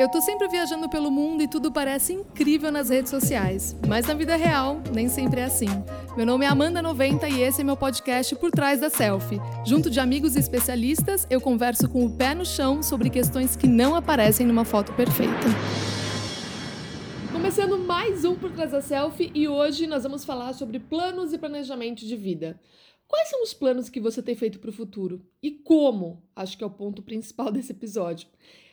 Eu tô sempre viajando pelo mundo e tudo parece incrível nas redes sociais, mas na vida real nem sempre é assim. Meu nome é Amanda 90 e esse é meu podcast Por Trás da Selfie. Junto de amigos e especialistas, eu converso com o pé no chão sobre questões que não aparecem numa foto perfeita. Começando mais um Por Trás da Selfie e hoje nós vamos falar sobre planos e planejamento de vida. Quais são os planos que você tem feito para o futuro? E como? Acho que é o ponto principal desse episódio.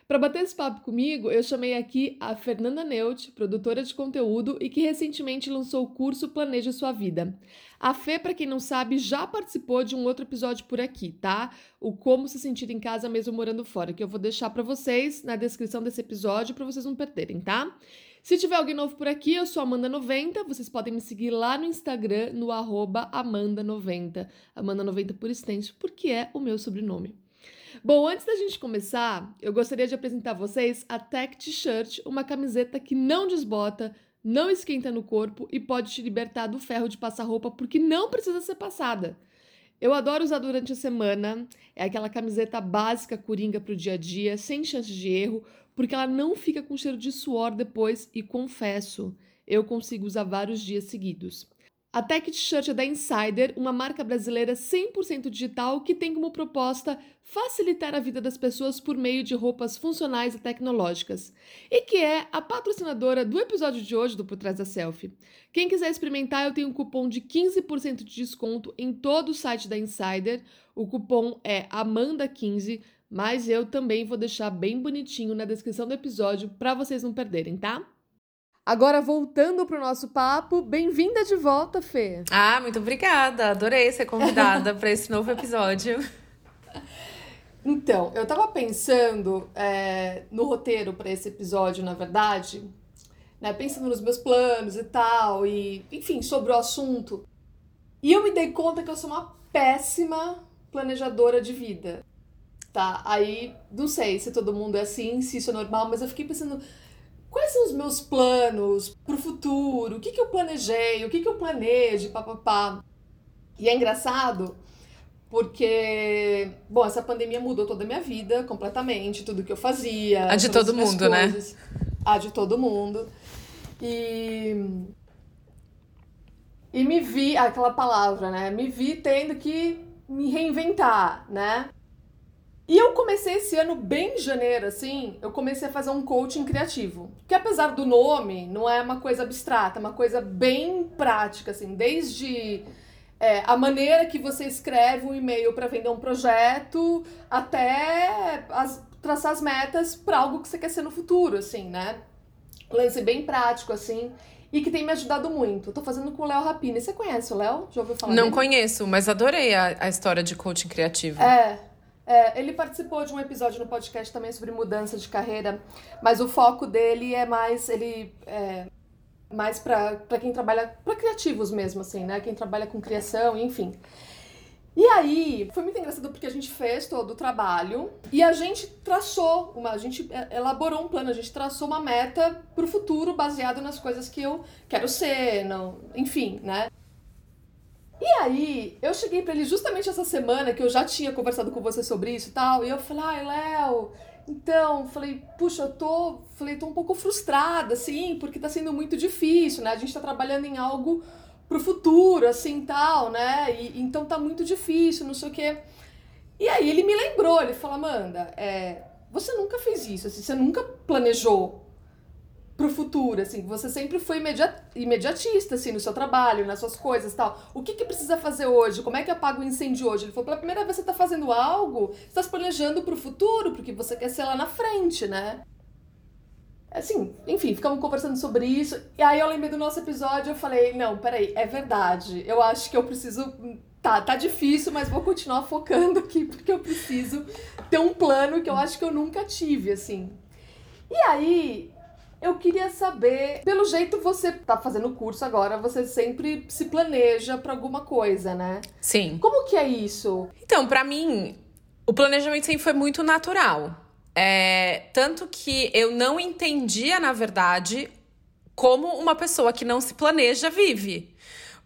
Para bater esse papo comigo, eu chamei aqui a Fernanda Neut, produtora de conteúdo e que recentemente lançou o curso Planeje Sua Vida. A Fê, para quem não sabe, já participou de um outro episódio por aqui, tá? O Como se sentir em casa mesmo morando fora, que eu vou deixar para vocês na descrição desse episódio para vocês não perderem, tá? Se tiver alguém novo por aqui, eu sou Amanda90. Vocês podem me seguir lá no Instagram, no Amanda90. Amanda90 por extenso, porque é o meu sobrenome. Bom, antes da gente começar, eu gostaria de apresentar a vocês a Tech T-shirt, uma camiseta que não desbota, não esquenta no corpo e pode te libertar do ferro de passar roupa porque não precisa ser passada. Eu adoro usar durante a semana, é aquela camiseta básica coringa para o dia a dia, sem chance de erro, porque ela não fica com cheiro de suor depois e confesso, eu consigo usar vários dias seguidos. A Tech T-shirt é da Insider, uma marca brasileira 100% digital que tem como proposta facilitar a vida das pessoas por meio de roupas funcionais e tecnológicas, e que é a patrocinadora do episódio de hoje do Por Trás da Selfie. Quem quiser experimentar, eu tenho um cupom de 15% de desconto em todo o site da Insider. O cupom é AMANDA15, mas eu também vou deixar bem bonitinho na descrição do episódio para vocês não perderem, tá? Agora, voltando para o nosso papo, bem-vinda de volta, Fê. Ah, muito obrigada. Adorei ser convidada para esse novo episódio. Então, eu estava pensando é, no roteiro para esse episódio, na verdade, né, pensando nos meus planos e tal, e enfim, sobre o assunto. E eu me dei conta que eu sou uma péssima planejadora de vida. Tá? Aí, não sei se todo mundo é assim, se isso é normal, mas eu fiquei pensando quais são os meus planos para o futuro, o que, que eu planejei, o que, que eu planejo, papapá. E é engraçado porque, bom, essa pandemia mudou toda a minha vida completamente, tudo que eu fazia. A de todo mundo, né? coisas, né? A de todo mundo. E. E me vi, aquela palavra, né? Me vi tendo que me reinventar, né? E eu comecei esse ano, bem em janeiro, assim, eu comecei a fazer um coaching criativo. Que apesar do nome, não é uma coisa abstrata, é uma coisa bem prática, assim, desde é, a maneira que você escreve um e-mail para vender um projeto, até as, traçar as metas para algo que você quer ser no futuro, assim, né? Lance bem prático, assim, e que tem me ajudado muito. Eu tô fazendo com o Léo Rapini. Você conhece o Léo? Já ouviu falar Não dele? conheço, mas adorei a, a história de coaching criativo. É, é, ele participou de um episódio no podcast também sobre mudança de carreira, mas o foco dele é mais ele é, mais para quem trabalha para criativos mesmo assim, né? Quem trabalha com criação, enfim. E aí, foi muito engraçado porque a gente fez todo o trabalho e a gente traçou uma, a gente é, elaborou um plano, a gente traçou uma meta para o futuro baseado nas coisas que eu quero ser, não, enfim, né? E aí, eu cheguei para ele justamente essa semana que eu já tinha conversado com você sobre isso e tal, e eu falei, ai, Léo, então, falei, puxa, eu tô, falei, tô um pouco frustrada, assim, porque tá sendo muito difícil, né? A gente tá trabalhando em algo pro futuro, assim, tal, né? E, então tá muito difícil, não sei o quê. E aí ele me lembrou, ele falou, Amanda, é, você nunca fez isso, assim, você nunca planejou pro futuro, assim, você sempre foi imediatista, assim, no seu trabalho, nas suas coisas tal. O que que precisa fazer hoje? Como é que apaga o incêndio hoje? Ele falou, pela primeira vez você tá fazendo algo, você tá se planejando pro futuro, porque você quer ser lá na frente, né? Assim, enfim, ficamos conversando sobre isso. E aí eu lembrei do nosso episódio, eu falei, não, peraí, é verdade. Eu acho que eu preciso. Tá, tá difícil, mas vou continuar focando aqui, porque eu preciso ter um plano que eu acho que eu nunca tive, assim. E aí, eu queria saber, pelo jeito você tá fazendo curso agora, você sempre se planeja para alguma coisa, né? Sim. Como que é isso? Então, para mim, o planejamento sempre foi muito natural. É, tanto que eu não entendia, na verdade, como uma pessoa que não se planeja vive.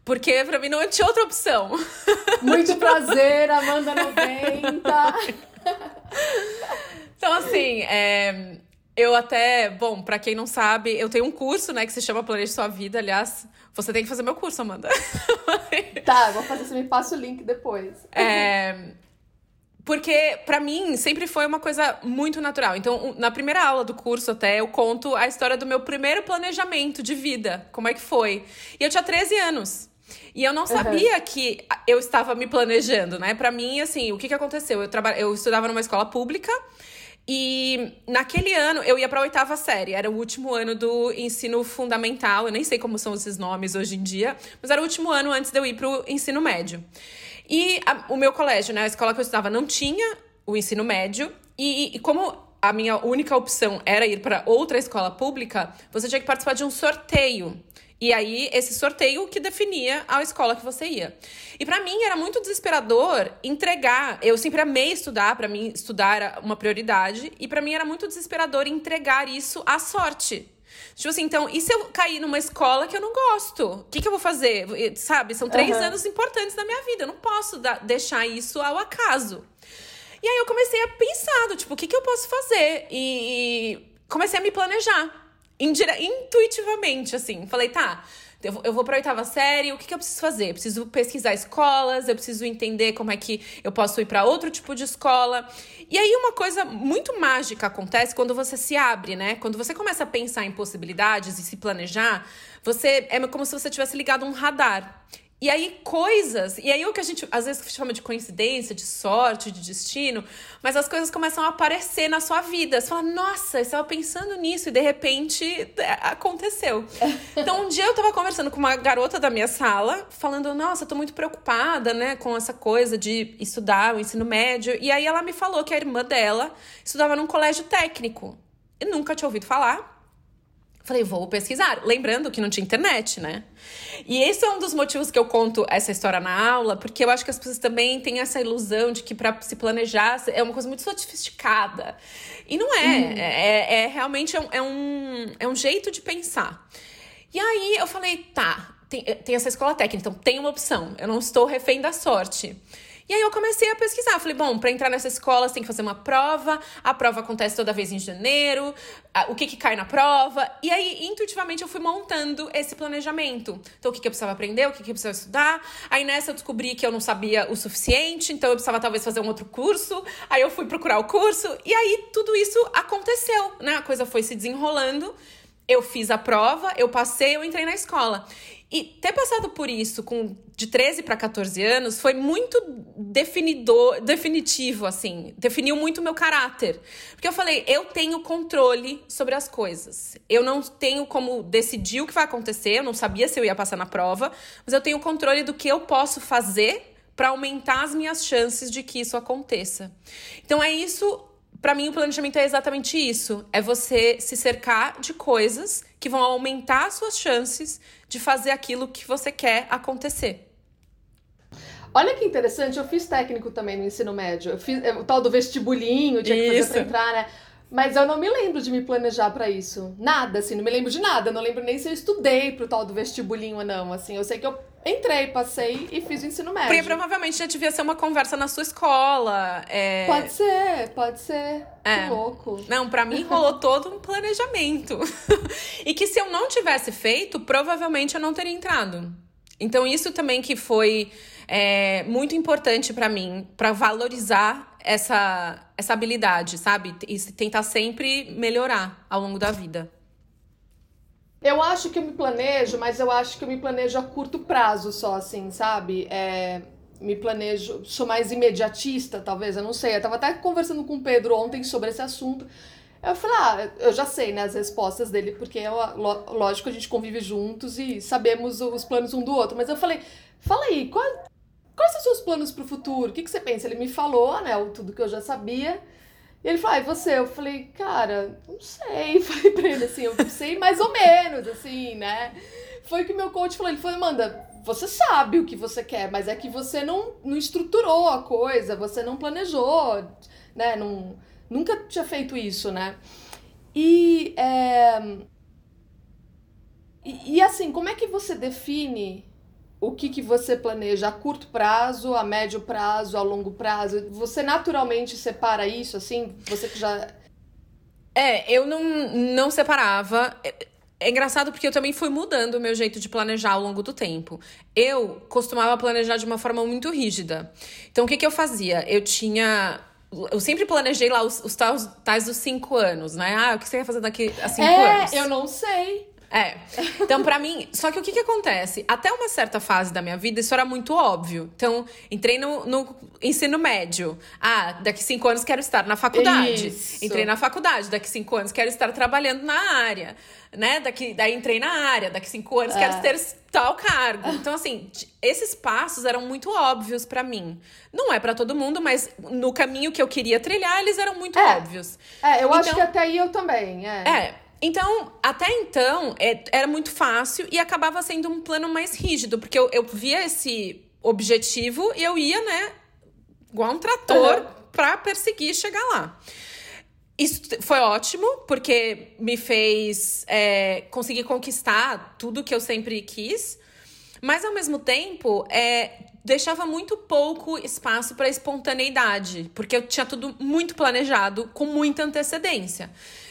Porque pra mim não tinha outra opção. Muito prazer, Amanda 90. então, assim, é, Eu até, bom, para quem não sabe, eu tenho um curso, né, que se chama Planeje Sua Vida. Aliás, você tem que fazer meu curso, Amanda. tá, vou fazer, você me passa o link depois. É, porque para mim sempre foi uma coisa muito natural. Então, na primeira aula do curso até eu conto a história do meu primeiro planejamento de vida, como é que foi. E eu tinha 13 anos. E eu não sabia uhum. que eu estava me planejando, né? Para mim, assim, o que que aconteceu? Eu traba... eu estudava numa escola pública e naquele ano eu ia para a oitava série, era o último ano do ensino fundamental. Eu nem sei como são esses nomes hoje em dia, mas era o último ano antes de eu ir para o ensino médio. E a, o meu colégio, né, a escola que eu estudava, não tinha o ensino médio. E, e como a minha única opção era ir para outra escola pública, você tinha que participar de um sorteio. E aí, esse sorteio que definia a escola que você ia. E para mim era muito desesperador entregar. Eu sempre amei estudar, para mim estudar era uma prioridade, e para mim era muito desesperador entregar isso à sorte. Tipo assim, então, e se eu cair numa escola que eu não gosto? O que, que eu vou fazer? Sabe, são três uhum. anos importantes da minha vida. Eu não posso deixar isso ao acaso. E aí eu comecei a pensar, tipo, o que, que eu posso fazer? E comecei a me planejar intuitivamente, assim. Falei, tá, eu vou, eu vou pra oitava série, o que, que eu preciso fazer? Eu preciso pesquisar escolas, eu preciso entender como é que eu posso ir para outro tipo de escola. E aí uma coisa muito mágica acontece quando você se abre, né? Quando você começa a pensar em possibilidades e se planejar, você é como se você tivesse ligado um radar. E aí, coisas. E aí, o que a gente às vezes chama de coincidência, de sorte, de destino, mas as coisas começam a aparecer na sua vida. Você fala, nossa, eu estava pensando nisso e de repente é, aconteceu. Então, um dia eu estava conversando com uma garota da minha sala, falando, nossa, eu tô muito preocupada, né, com essa coisa de estudar o ensino médio. E aí, ela me falou que a irmã dela estudava num colégio técnico. Eu nunca tinha ouvido falar. Falei, vou pesquisar. Lembrando que não tinha internet, né? E esse é um dos motivos que eu conto essa história na aula, porque eu acho que as pessoas também têm essa ilusão de que para se planejar é uma coisa muito sofisticada. E não é. Hum. É, é, realmente é um, é, um, é um jeito de pensar. E aí eu falei, tá, tem, tem essa escola técnica, então tem uma opção. Eu não estou refém da sorte. E aí eu comecei a pesquisar. Falei, bom, para entrar nessa escola você tem que fazer uma prova. A prova acontece toda vez em janeiro. O que que cai na prova? E aí, intuitivamente, eu fui montando esse planejamento. Então, o que, que eu precisava aprender, o que, que eu precisava estudar. Aí nessa eu descobri que eu não sabia o suficiente, então eu precisava talvez fazer um outro curso. Aí eu fui procurar o curso. E aí tudo isso aconteceu, né? A coisa foi se desenrolando. Eu fiz a prova, eu passei, eu entrei na escola. E ter passado por isso com de 13 para 14 anos foi muito definidor, definitivo, assim. Definiu muito o meu caráter. Porque eu falei, eu tenho controle sobre as coisas. Eu não tenho como decidir o que vai acontecer, eu não sabia se eu ia passar na prova, mas eu tenho controle do que eu posso fazer para aumentar as minhas chances de que isso aconteça. Então é isso para mim, o planejamento é exatamente isso: é você se cercar de coisas que vão aumentar as suas chances de fazer aquilo que você quer acontecer. Olha que interessante, eu fiz técnico também no ensino médio. Eu fiz é, o tal do vestibulinho, tinha que fazer pra entrar, né? Mas eu não me lembro de me planejar para isso. Nada, assim, não me lembro de nada. Não lembro nem se eu estudei pro tal do vestibulinho ou não, assim. Eu sei que eu Entrei, passei e fiz o ensino médio. Porque provavelmente já devia ser uma conversa na sua escola. É... Pode ser, pode ser. É. Que louco. Não, para mim rolou todo um planejamento. e que se eu não tivesse feito, provavelmente eu não teria entrado. Então, isso também que foi é, muito importante para mim, para valorizar essa, essa habilidade, sabe? E tentar sempre melhorar ao longo da vida. Eu acho que eu me planejo, mas eu acho que eu me planejo a curto prazo só, assim, sabe? É, me planejo, sou mais imediatista, talvez, eu não sei. Eu tava até conversando com o Pedro ontem sobre esse assunto. Eu falei, ah, eu já sei, né, as respostas dele, porque, eu, lógico, a gente convive juntos e sabemos os planos um do outro. Mas eu falei, fala aí, qual, quais são os seus planos pro futuro? O que, que você pensa? Ele me falou, né, tudo que eu já sabia. E ele falou, ah, e você? Eu falei, cara, não sei. Falei pra ele assim, eu sei mais ou menos, assim, né? Foi que meu coach falou. Ele falou, Amanda, você sabe o que você quer, mas é que você não, não estruturou a coisa, você não planejou, né? Não, nunca tinha feito isso, né? E, é... e, e assim, como é que você define o que, que você planeja a curto prazo, a médio prazo, a longo prazo? Você naturalmente separa isso, assim? Você que já. É, eu não, não separava. É, é engraçado porque eu também fui mudando o meu jeito de planejar ao longo do tempo. Eu costumava planejar de uma forma muito rígida. Então, o que, que eu fazia? Eu tinha eu sempre planejei lá os, os tais, tais dos cinco anos, né? Ah, o que você vai fazer daqui a cinco é, anos? Eu não sei. É. Então, para mim, só que o que, que acontece? Até uma certa fase da minha vida, isso era muito óbvio. Então, entrei no, no ensino médio. Ah, daqui cinco anos quero estar na faculdade. Isso. Entrei na faculdade, daqui cinco anos quero estar trabalhando na área. Né? Daqui, daí entrei na área, daqui cinco anos quero É. ter tal cargo. Então, assim, esses passos eram muito óbvios pra mim. Não é pra todo mundo, mas no caminho que eu queria trilhar, eles eram muito É. óbvios. É, eu acho Então- que até aí eu também. É. É. Então, até então, é- era muito fácil e acabava sendo um plano mais rígido, porque eu, eu via esse objetivo e eu ia, né, igual um trator Uhum. pra perseguir chegar lá. Isso foi ótimo, porque me fez é, conseguir conquistar tudo que eu sempre quis. Mas, ao mesmo tempo, é, deixava muito pouco espaço para espontaneidade, porque eu tinha tudo muito planejado, com muita antecedência.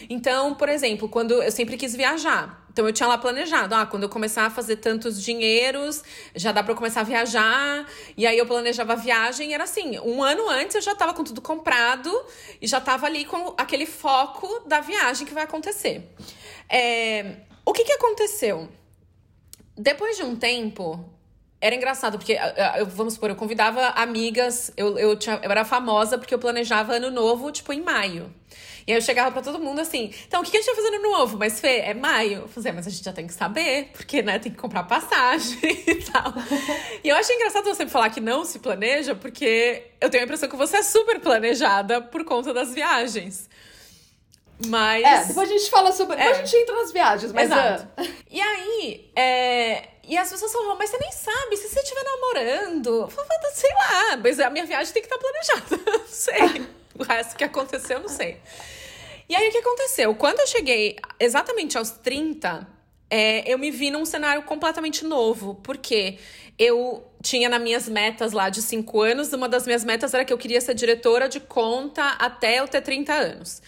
Então, por exemplo, quando eu sempre quis viajar. Então, eu tinha lá planejado, ah, quando eu começar a fazer tantos dinheiros, já dá para começar a viajar. E aí, eu planejava a viagem, e era assim, um ano antes eu já tava com tudo comprado e já tava ali com aquele foco da viagem que vai acontecer. É, o que que aconteceu? Depois de um tempo, era engraçado, porque, ah, ah, eu, vamos supor, eu convidava amigas, eu, eu, tinha, eu era famosa porque eu planejava ano novo, tipo, em maio. E aí eu chegava pra todo mundo assim, então, o que a gente vai fazer no novo? Mas, Fê, é maio? Eu falei, "É, mas a gente já tem que saber, porque, né, tem que comprar passagem e tal. e eu achei engraçado você falar que não se planeja, porque eu tenho a impressão que você é super planejada por conta das viagens. Mas... É, depois a gente fala sobre. Depois É. a gente entra nas viagens, mas. Exato. ah, E aí, é... e as pessoas falam, mas você nem sabe, se você estiver namorando, sei lá, mas a minha viagem tem que estar planejada. Não sei. O resto que aconteceu, eu não sei. E aí, o que aconteceu? Quando eu cheguei exatamente aos 30, é, eu me vi num cenário completamente novo, porque eu tinha nas minhas metas lá de 5 anos, uma das minhas metas era que eu queria ser diretora de conta até eu ter 30 anos.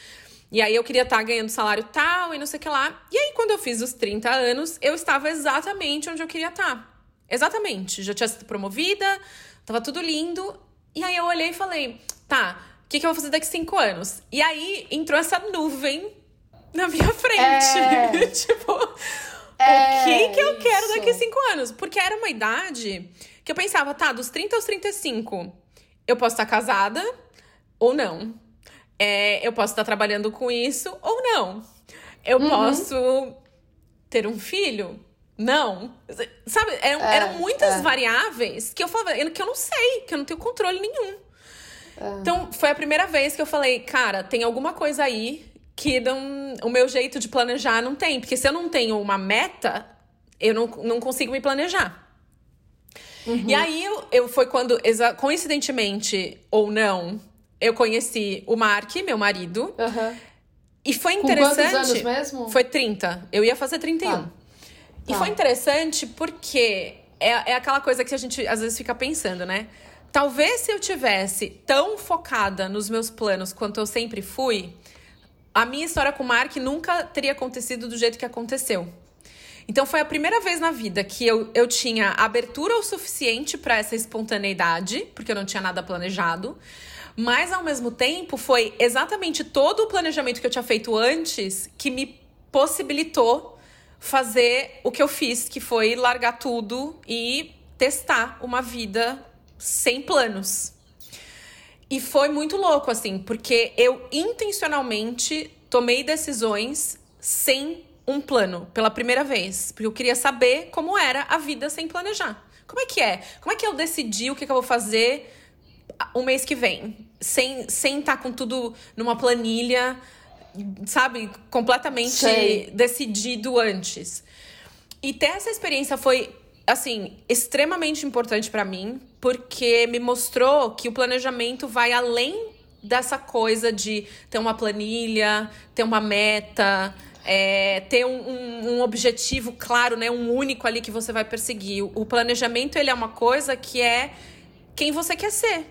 E aí eu queria estar ganhando salário tal e não sei o que lá. E aí, quando eu fiz os 30 anos, eu estava exatamente onde eu queria estar. Exatamente. Já tinha sido promovida, tava tudo lindo. E aí eu olhei e falei, tá, o que, que eu vou fazer daqui cinco anos? E aí entrou essa nuvem na minha frente. É. tipo, É, o que, que eu quero isso. daqui cinco anos? Porque era uma idade que eu pensava, tá, dos 30 aos 35, eu posso estar casada ou não. É, eu posso estar trabalhando com isso ou não. Eu Uhum. posso ter um filho? Não. Sabe, eram, É, eram muitas é. variáveis que eu falava que eu não sei, que eu não tenho controle nenhum. É. Então, foi a primeira vez que eu falei, cara, tem alguma coisa aí que não, o meu jeito de planejar não tem. Porque se eu não tenho uma meta, eu não, não consigo me planejar. Uhum. E aí, eu, eu foi quando, coincidentemente ou não, eu conheci o Mark, meu marido. Aham. E foi Com quantos interessante. anos mesmo? Foi 30. Eu ia fazer 31. Tá. E Tá. foi interessante porque é, é aquela coisa que a gente às vezes fica pensando, né? Talvez se eu tivesse tão focada nos meus planos quanto eu sempre fui, a minha história com o Mark nunca teria acontecido do jeito que aconteceu. Então foi a primeira vez na vida que eu, eu tinha abertura o suficiente para essa espontaneidade, porque eu não tinha nada planejado. Mas ao mesmo tempo foi exatamente todo o planejamento que eu tinha feito antes que me possibilitou fazer o que eu fiz, que foi largar tudo e testar uma vida sem planos. E foi muito louco, assim, porque eu intencionalmente tomei decisões sem um plano pela primeira vez. Porque eu queria saber como era a vida sem planejar. Como é que é? Como é que eu decidi o que, que eu vou fazer um mês que vem? Sem sem estar com tudo numa planilha, sabe? Completamente Sei. decidido antes. E ter essa experiência foi, assim, extremamente importante pra mim, porque me mostrou que o planejamento vai além dessa coisa de ter uma planilha, ter uma meta, é, ter um, um- um objetivo claro, né? Um único ali que você vai perseguir. O planejamento, ele é uma coisa que é quem você quer ser,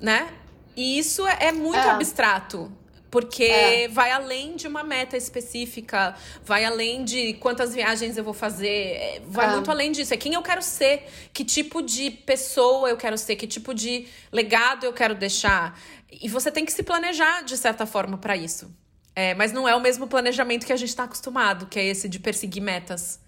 né? E isso é, é muito É. abstrato. Porque é. vai além de uma meta específica, vai além de quantas viagens eu vou fazer, é, vai é. muito além disso. É quem eu quero ser, que tipo de pessoa eu quero ser, que tipo de legado eu quero deixar. E você tem que se planejar de certa forma para isso. É, mas não é o mesmo planejamento que a gente está acostumado, que é esse de perseguir metas.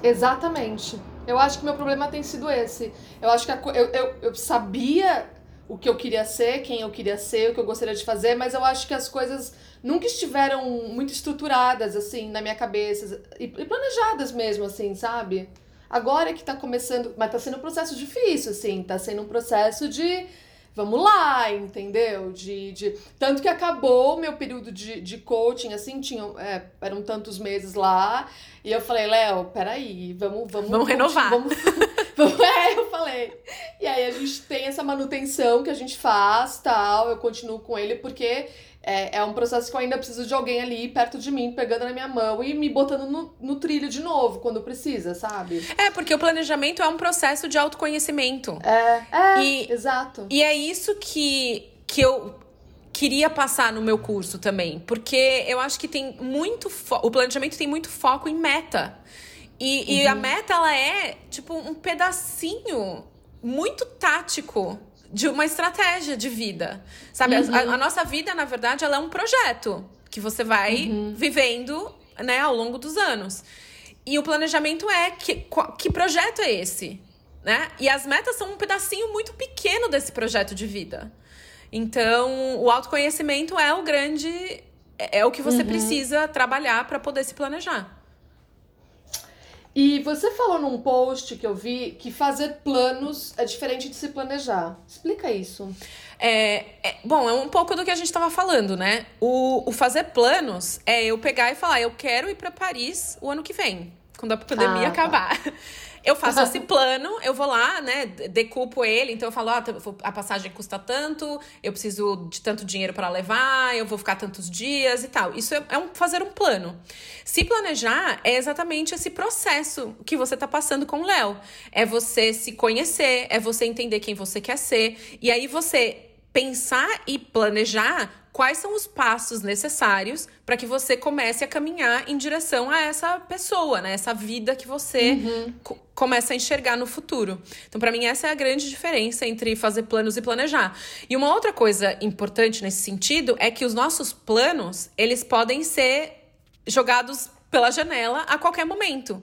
Exatamente. Eu acho que meu problema tem sido esse. Eu acho que a, eu, eu, eu sabia o que eu queria ser, quem eu queria ser, o que eu gostaria de fazer, mas eu acho que as coisas nunca estiveram muito estruturadas, assim, na minha cabeça, e, planejadas mesmo, assim, sabe? Agora que tá começando, mas tá sendo um processo difícil, assim, tá sendo um processo de vamos lá, entendeu? De, de... Tanto que acabou o meu período de, de coaching, assim, tinha, é, eram tantos meses lá, e eu falei, Léo, peraí, vamos... Vamos, vamos renovar. Vamos... é, eu falei. E aí a gente tem essa manutenção que a gente faz, tal, eu continuo com ele, porque é, é um processo que eu ainda preciso de alguém ali perto de mim, pegando na minha mão e me botando no, no trilho de novo, quando precisa, sabe? É, porque o planejamento é um processo de autoconhecimento. É, é, e, exato. E é isso que, que eu queria passar no meu curso também, porque eu acho que tem muito o planejamento tem muito foco em meta. E, uhum. e a uhum. meta ela é tipo um pedacinho muito tático de uma estratégia de vida. Sabe? Uhum. A, a, nossa vida, na verdade, ela é um projeto que você vai uhum. vivendo né, ao longo dos anos. E o planejamento é que, que projeto é esse? Né? E as metas são um pedacinho muito pequeno desse projeto de vida. Então, o autoconhecimento é o grande. É, é o que você uhum. precisa trabalhar para poder se planejar. E você falou num post que eu vi que fazer planos é diferente de se planejar. Explica isso. É, é bom, é um pouco do que a gente estava falando, né? O, o, fazer planos é eu pegar e falar, eu quero ir para Paris o ano que vem, quando a pandemia ah, tá. acabar. Tá. Eu faço esse plano, eu vou lá, né, decupo ele, então eu falo, ah, a passagem custa tanto, eu preciso de tanto dinheiro para levar, eu vou ficar tantos dias e tal. Isso é, é um, fazer um plano. Se planejar é exatamente esse processo que você tá passando com o Léo. É você se conhecer, é você entender quem você quer ser, e aí você pensar e planejar quais são os passos necessários para que você comece a caminhar em direção a essa pessoa, né? Essa vida que você uhum. Co começa a enxergar no futuro. Então, para mim, essa é a grande diferença entre fazer planos e planejar. E uma outra coisa importante nesse sentido é que os nossos planos, eles podem ser jogados pela janela a qualquer momento.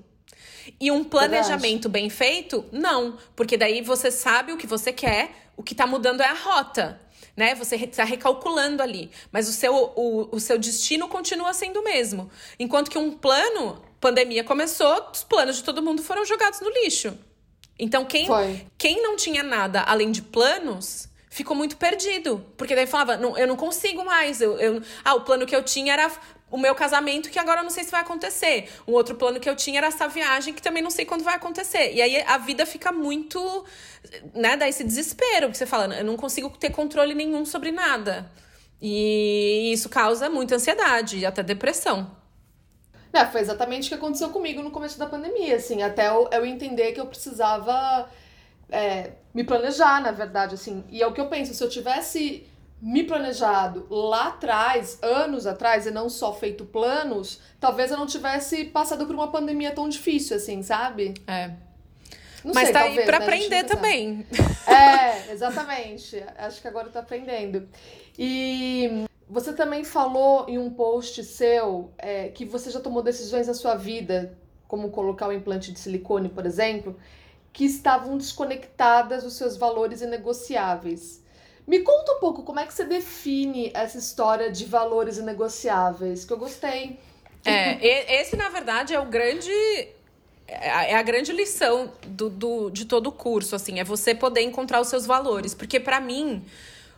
E um planejamento bem feito, não. Porque daí você sabe o que você quer, o que tá mudando é a rota né? Você está recalculando ali, mas o seu, o, o seu destino continua sendo o mesmo. Enquanto que um plano, pandemia começou, os planos de todo mundo foram jogados no lixo. Então, quem, quem não tinha nada além de planos ficou muito perdido. Porque daí falava, não, eu não consigo mais. Eu, eu, ah, o plano que eu tinha era o meu casamento, que agora eu não sei se vai acontecer. Um outro plano que eu tinha era essa viagem, que também não sei quando vai acontecer. E aí a vida fica muito. né? Dá esse desespero, que você fala, eu não consigo ter controle nenhum sobre nada. E isso causa muita ansiedade e até depressão. É, foi exatamente o que aconteceu comigo no começo da pandemia, assim, até eu, eu entender que eu precisava é, me planejar, na verdade, assim. E é o que eu penso, se eu tivesse me planejado lá atrás, anos atrás, e não só feito planos, talvez eu não tivesse passado por uma pandemia tão difícil, assim, sabe? É. Não Mas sei, tá talvez, aí pra né? aprender também. É, exatamente. Acho que agora eu tô aprendendo. E você também falou em um post seu é, que você já tomou decisões na sua vida, como colocar o implante de silicone, por exemplo, que estavam desconectadas dos seus valores inegociáveis. Me conta um pouco como é que você define essa história de valores inegociáveis, que eu gostei. É, esse, na verdade, é o grande. É, é a grande lição do, do, de todo o curso, assim, é você poder encontrar os seus valores. Porque, para mim,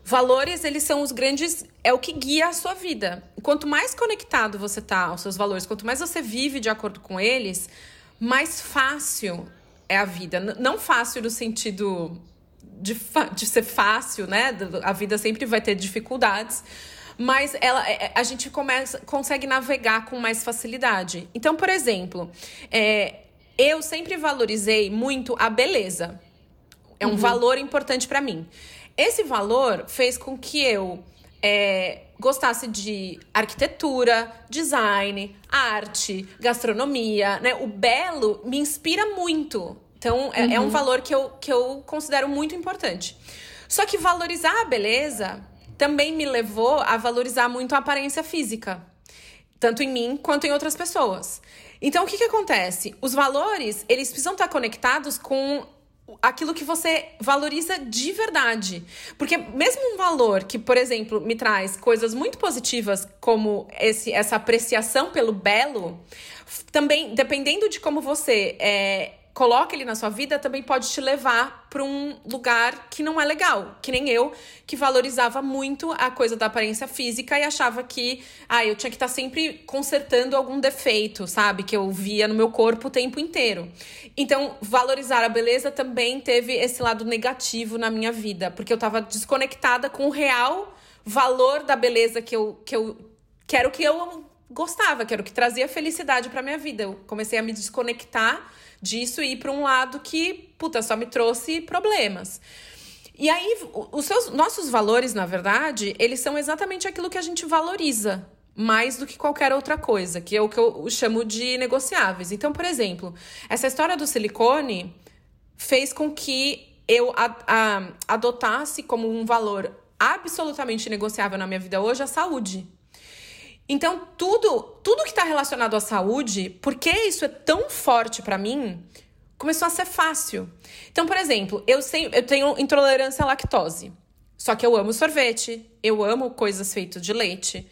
valores, eles são os grandes. É o que guia a sua vida. Quanto mais conectado você tá aos seus valores, quanto mais você vive de acordo com eles, mais fácil é a vida. Não fácil no sentido de, de ser fácil, né? A vida sempre vai ter dificuldades mas ela, é, é, a gente começa, consegue navegar com mais facilidade. Então, por exemplo, é, eu sempre valorizei muito a beleza. É um uhum. valor importante para mim. Esse valor fez com que eu é, gostasse de arquitetura, design, arte, gastronomia, né? O belo me inspira muito. Então, é, uhum. é um uhum. valor que eu, que eu considero muito importante. Só que valorizar a beleza também me levou a valorizar muito a aparência física, tanto em mim quanto em outras pessoas. Então, o que, que acontece? Os valores, eles precisam estar conectados com aquilo que você valoriza de verdade. Porque mesmo um valor que, por exemplo, me traz coisas muito positivas, como esse, essa apreciação pelo belo, também, dependendo de como você é, coloca ele na sua vida também pode te levar para um lugar que não é legal. Que nem eu, que valorizava muito a coisa da aparência física e achava que ah, eu tinha que estar tá sempre consertando algum defeito, sabe? Que eu via no meu corpo o tempo inteiro. Então, valorizar a beleza também teve esse lado negativo na minha vida, porque eu estava desconectada com o real valor da beleza que eu, que eu quero que eu gostava, que era o que trazia felicidade para minha vida. Eu comecei a me desconectar disso e ir para um lado que, puta, só me trouxe problemas. E aí, os seus, nossos valores, na verdade, eles são exatamente aquilo que a gente valoriza mais do que qualquer outra coisa, que é o que eu chamo de negociáveis. Então, por exemplo, essa história do silicone fez com que eu a, a, adotasse como um valor absolutamente negociável na minha vida hoje a saúde. Então, tudo, tudo que está relacionado à saúde, porque isso é tão forte para mim, começou a ser fácil. Então, por exemplo, eu, sei, eu tenho intolerância à lactose. Só que eu amo sorvete, eu amo coisas feitas de leite.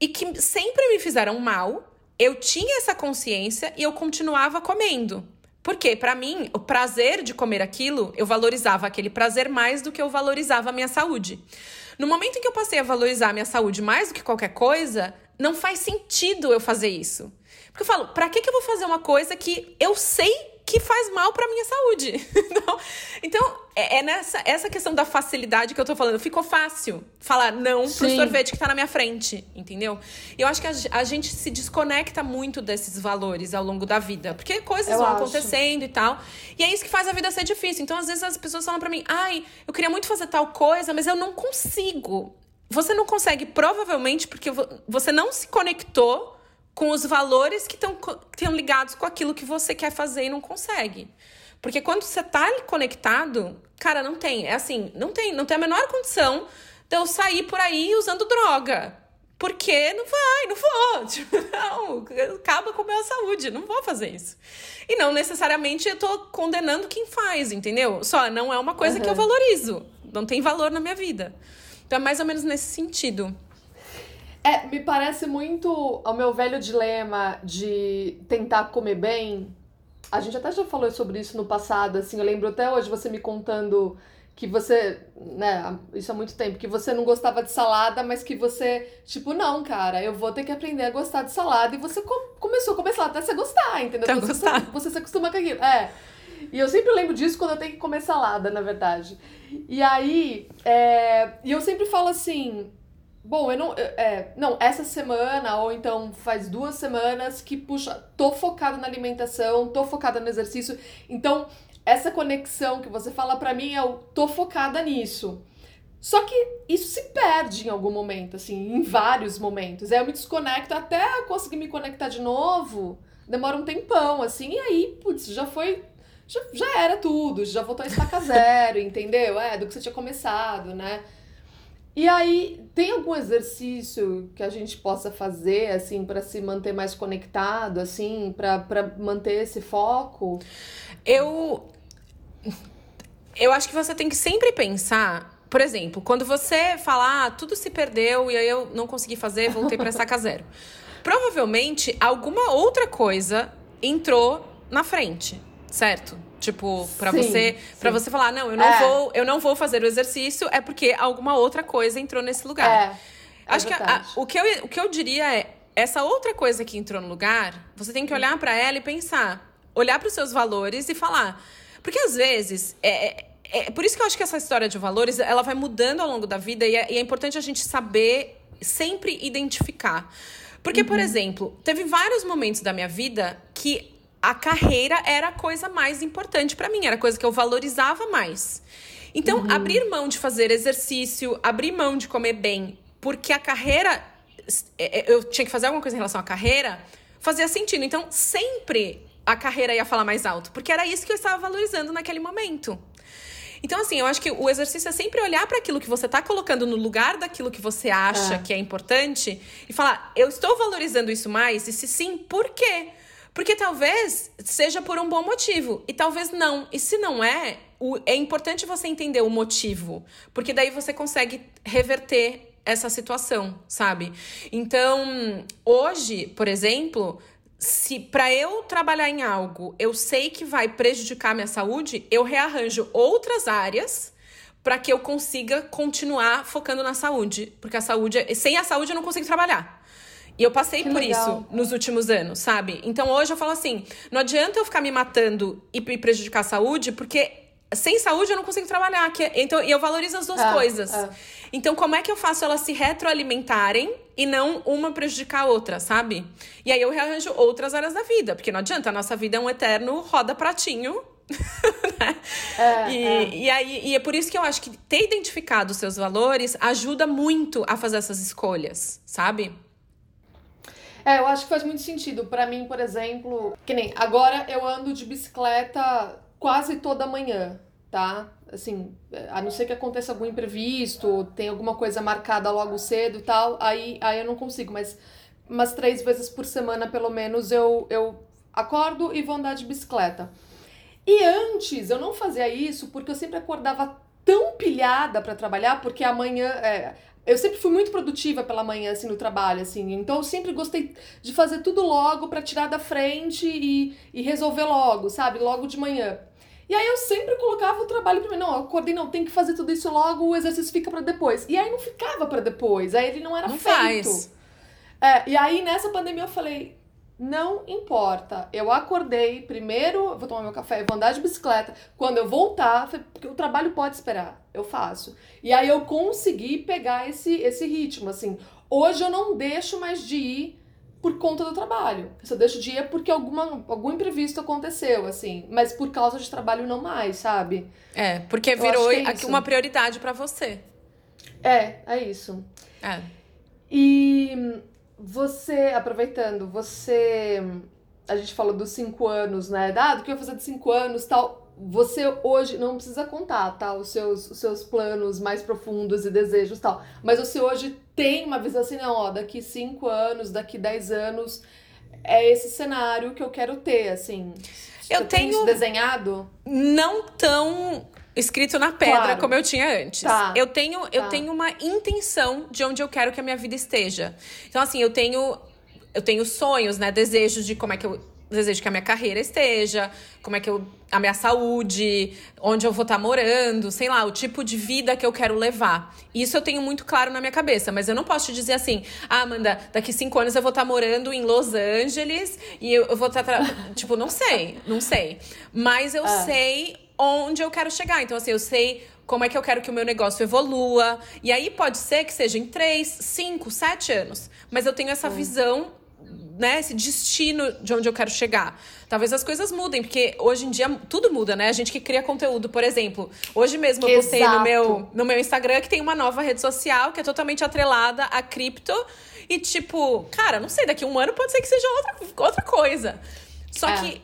E que sempre me fizeram mal, eu tinha essa consciência e eu continuava comendo. Porque, para mim, o prazer de comer aquilo, eu valorizava aquele prazer mais do que eu valorizava a minha saúde. No momento em que eu passei a valorizar minha saúde mais do que qualquer coisa, não faz sentido eu fazer isso. Porque eu falo, pra que, que eu vou fazer uma coisa que eu sei que faz mal para minha saúde. então, então é, é, nessa essa questão da facilidade que eu tô falando. Ficou fácil falar não Sim. pro sorvete que tá na minha frente, entendeu? Eu acho que a, a, gente se desconecta muito desses valores ao longo da vida, porque coisas eu vão acho. acontecendo e tal. E é isso que faz a vida ser difícil. Então, às vezes as pessoas falam para mim: "Ai, eu queria muito fazer tal coisa, mas eu não consigo". Você não consegue provavelmente porque você não se conectou com os valores que estão ligados com aquilo que você quer fazer e não consegue. Porque quando você tá conectado, cara, não tem. É assim, não tem, não tem a menor condição de eu sair por aí usando droga. Porque não vai, não vou. Tipo, não, acaba com a minha saúde, não vou fazer isso. E não necessariamente eu tô condenando quem faz, entendeu? Só não é uma coisa uhum. que eu valorizo. Não tem valor na minha vida. Então é mais ou menos nesse sentido. É, me parece muito ao meu velho dilema de tentar comer bem. A gente até já falou sobre isso no passado, assim, eu lembro até hoje você me contando que você, né, isso há muito tempo, que você não gostava de salada, mas que você, tipo, não, cara, eu vou ter que aprender a gostar de salada. E você com começou a começar até a se gostar, entendeu? Tá você, gostar. você se acostuma com aquilo. É. E eu sempre lembro disso quando eu tenho que comer salada, na verdade. E aí, é, e eu sempre falo assim, bom, eu não, é, não, essa semana ou então faz duas semanas que puxa, tô focada na alimentação, tô focada no exercício. Então, essa conexão que você fala para mim é o tô focada nisso. Só que isso se perde em algum momento, assim, em vários momentos. Aí eu me desconecto até conseguir me conectar de novo. Demora um tempão, assim, e aí, putz, já foi já, já era tudo, já voltou a estaca zero, entendeu? É, do que você tinha começado, né? E aí, tem algum exercício que a gente possa fazer, assim, para se manter mais conectado, assim, para manter esse foco? Eu. Eu acho que você tem que sempre pensar. Por exemplo, quando você falar, ah, tudo se perdeu e aí eu não consegui fazer, voltei para estaca zero. Provavelmente alguma outra coisa entrou na frente certo? Tipo, para você, para você falar, não, eu não é. vou, eu não vou fazer o exercício é porque alguma outra coisa entrou nesse lugar. É. é Acho que a, o que eu, o que eu diria é essa outra coisa que entrou no lugar, você tem que olhar para ela e pensar, olhar para os seus valores e falar, porque às vezes é, é, é, por isso que eu acho que essa história de valores ela vai mudando ao longo da vida e é, e é importante a gente saber sempre identificar. Porque, uhum. por exemplo, teve vários momentos da minha vida que a carreira era a coisa mais importante para mim, era a coisa que eu valorizava mais. Então, uhum. abrir mão de fazer exercício, abrir mão de comer bem porque a carreira. É, é, eu tinha que fazer alguma coisa em relação à carreira, fazia sentido. Então, sempre a carreira ia falar mais alto, porque era isso que eu estava valorizando naquele momento. Então, assim, eu acho que o exercício é sempre olhar para aquilo que você está colocando no lugar daquilo que você acha é. que é importante e falar: eu estou valorizando isso mais? E se sim, por quê? Porque talvez seja por um bom motivo e talvez não. E se não é, é importante você entender o motivo, porque daí você consegue reverter essa situação, sabe? Então, hoje, por exemplo, se para eu trabalhar em algo, eu sei que vai prejudicar minha saúde, eu rearranjo outras áreas para que eu consiga continuar focando na saúde, porque a saúde, sem a saúde eu não consigo trabalhar. E eu passei que por legal. isso nos últimos anos, sabe? Então hoje eu falo assim: não adianta eu ficar me matando e prejudicar a saúde, porque sem saúde eu não consigo trabalhar. Que, então, eu valorizo as duas ah, coisas. Ah. Então, como é que eu faço elas se retroalimentarem e não uma prejudicar a outra, sabe? E aí eu rearranjo outras áreas da vida, porque não adianta, a nossa vida é um eterno roda-pratinho. né? É, e, é. e aí e é por isso que eu acho que ter identificado os seus valores ajuda muito a fazer essas escolhas, sabe? É, eu acho que faz muito sentido. para mim, por exemplo, que nem agora eu ando de bicicleta quase toda manhã, tá? Assim, a não ser que aconteça algum imprevisto, tem alguma coisa marcada logo cedo e tal, aí, aí eu não consigo, mas umas três vezes por semana, pelo menos, eu, eu acordo e vou andar de bicicleta. E antes eu não fazia isso porque eu sempre acordava tão pilhada para trabalhar, porque amanhã. É, eu sempre fui muito produtiva pela manhã, assim, no trabalho, assim. Então, eu sempre gostei de fazer tudo logo para tirar da frente e, e resolver logo, sabe? Logo de manhã. E aí eu sempre colocava o trabalho primeiro. Não, eu acordei, não, tem que fazer tudo isso logo, o exercício fica para depois. E aí não ficava para depois, aí ele não era não feito. Faz. É, e aí nessa pandemia eu falei, não importa. Eu acordei, primeiro vou tomar meu café vou andar de bicicleta. Quando eu voltar, porque o trabalho pode esperar, eu faço. E aí eu consegui pegar esse, esse ritmo, assim. Hoje eu não deixo mais de ir por conta do trabalho. Eu só deixo de ir é porque alguma, algum imprevisto aconteceu, assim. Mas por causa de trabalho não mais, sabe? É, porque virou é aqui uma prioridade para você. É, é isso. É. E você, aproveitando, você. A gente falou dos cinco anos, né? Ah, do que eu vou fazer de cinco anos tal você hoje não precisa contar, tá? Os seus, os seus planos mais profundos e desejos tal. Mas você hoje tem uma visão assim, não, ó, daqui cinco anos, daqui dez anos, é esse cenário que eu quero ter, assim. Eu tenho isso desenhado? Não tão escrito na pedra claro. como eu tinha antes. Tá. Eu tenho eu tá. tenho uma intenção de onde eu quero que a minha vida esteja. Então assim, eu tenho eu tenho sonhos, né, desejos de como é que eu desejo que a minha carreira esteja, como é que eu. a minha saúde, onde eu vou estar tá morando, sei lá, o tipo de vida que eu quero levar. Isso eu tenho muito claro na minha cabeça, mas eu não posso te dizer assim, ah, Amanda, daqui cinco anos eu vou estar tá morando em Los Angeles e eu, eu vou estar. Tá tipo, não sei, não sei. Mas eu ah. sei onde eu quero chegar. Então, assim, eu sei como é que eu quero que o meu negócio evolua. E aí pode ser que seja em três, cinco, sete anos. Mas eu tenho essa hum. visão né, esse destino de onde eu quero chegar. Talvez as coisas mudem, porque hoje em dia tudo muda, né? A gente que cria conteúdo, por exemplo. Hoje mesmo eu postei no meu, no meu Instagram que tem uma nova rede social que é totalmente atrelada a cripto. E tipo, cara, não sei, daqui a um ano pode ser que seja outra, outra coisa. Só é. que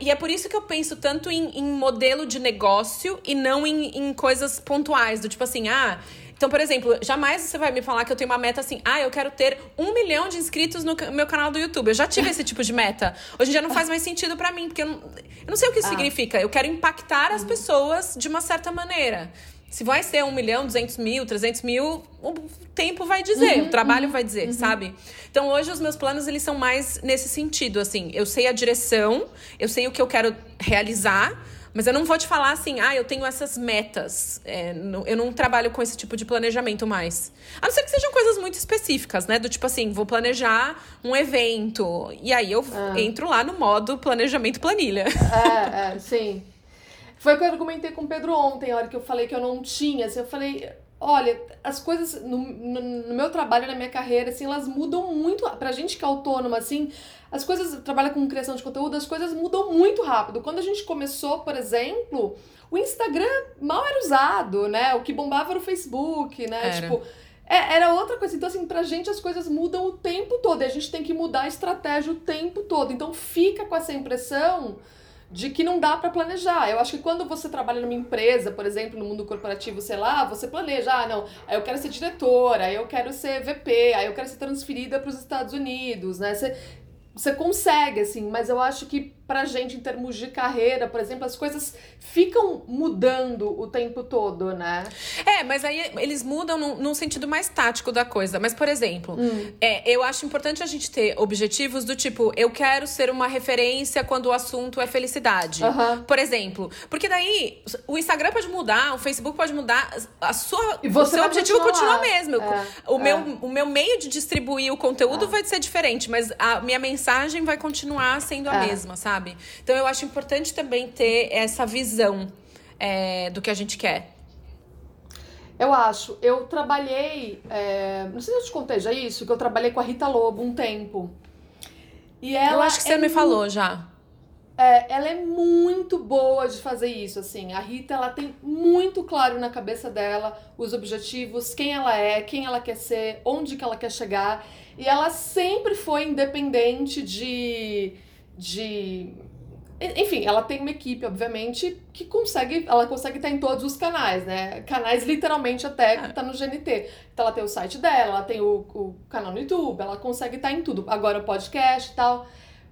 e é por isso que eu penso tanto em, em modelo de negócio e não em, em, coisas pontuais, do tipo assim, ah, então, por exemplo, jamais você vai me falar que eu tenho uma meta assim, ah, eu quero ter um milhão de inscritos no meu canal do YouTube. Eu já tive esse tipo de meta. Hoje em dia não faz mais sentido para mim, porque eu não, eu não sei o que isso ah. significa. Eu quero impactar as uhum. pessoas de uma certa maneira. Se vai ser um milhão, duzentos mil, trezentos mil, o tempo vai dizer, uhum, o trabalho uhum, vai dizer, uhum. sabe? Então hoje os meus planos eles são mais nesse sentido, assim. Eu sei a direção, eu sei o que eu quero realizar, mas eu não vou te falar assim, ah, eu tenho essas metas. É, não, eu não trabalho com esse tipo de planejamento mais. A não ser que sejam coisas muito específicas, né? Do tipo assim, vou planejar um evento. E aí eu ah. entro lá no modo planejamento planilha. É, é, sim. Foi o que eu argumentei com o Pedro ontem, a hora que eu falei que eu não tinha. Assim, eu falei, olha, as coisas no, no, no, meu trabalho, na minha carreira, assim, elas mudam muito. Pra gente que é autônoma, assim, as coisas, trabalha com criação de conteúdo, as coisas mudam muito rápido. Quando a gente começou, por exemplo, o Instagram mal era usado, né? O que bombava era o Facebook, né? Era. Tipo, É, era outra coisa. Então, assim, pra gente as coisas mudam o tempo todo. E a gente tem que mudar a estratégia o tempo todo. Então, fica com essa impressão de que não dá para planejar. Eu acho que quando você trabalha numa empresa, por exemplo, no mundo corporativo, sei lá, você planeja, ah, não, eu quero ser diretora, eu quero ser VP, aí eu quero ser transferida para os Estados Unidos, né? Você, você consegue, assim, mas eu acho que pra gente, em termos de carreira, por exemplo, as coisas ficam mudando o tempo todo, né? É, mas aí eles mudam num, num sentido mais tático da coisa. Mas, por exemplo, hum. é, eu acho importante a gente ter objetivos do tipo, eu quero ser uma referência quando o assunto é felicidade. Por exemplo. Porque daí o Instagram pode mudar, o Facebook pode mudar, a sua, o seu objetivo continua mesmo. É, o, é. Meu, o meu meio de distribuir o conteúdo é. vai ser diferente, mas a minha mensagem vai continuar sendo a é. mesma, sabe? Sabe? Então eu acho importante também ter essa visão é, do que a gente quer. Eu acho. Eu trabalhei. É, não sei se eu te contei já isso, que eu trabalhei com a Rita Lobo um tempo. E ela eu acho que você é me falou já. É, ela é muito boa de fazer isso, assim. A Rita, ela tem muito claro na cabeça dela os objetivos, quem ela é, quem ela quer ser, onde que ela quer chegar. E ela sempre foi independente de de enfim, ela tem uma equipe, obviamente, que consegue, ela consegue estar em todos os canais, né? Canais literalmente até que tá no GNT. Então ela tem o site dela, ela tem o, o canal no YouTube, ela consegue estar em tudo. Agora o podcast e tal.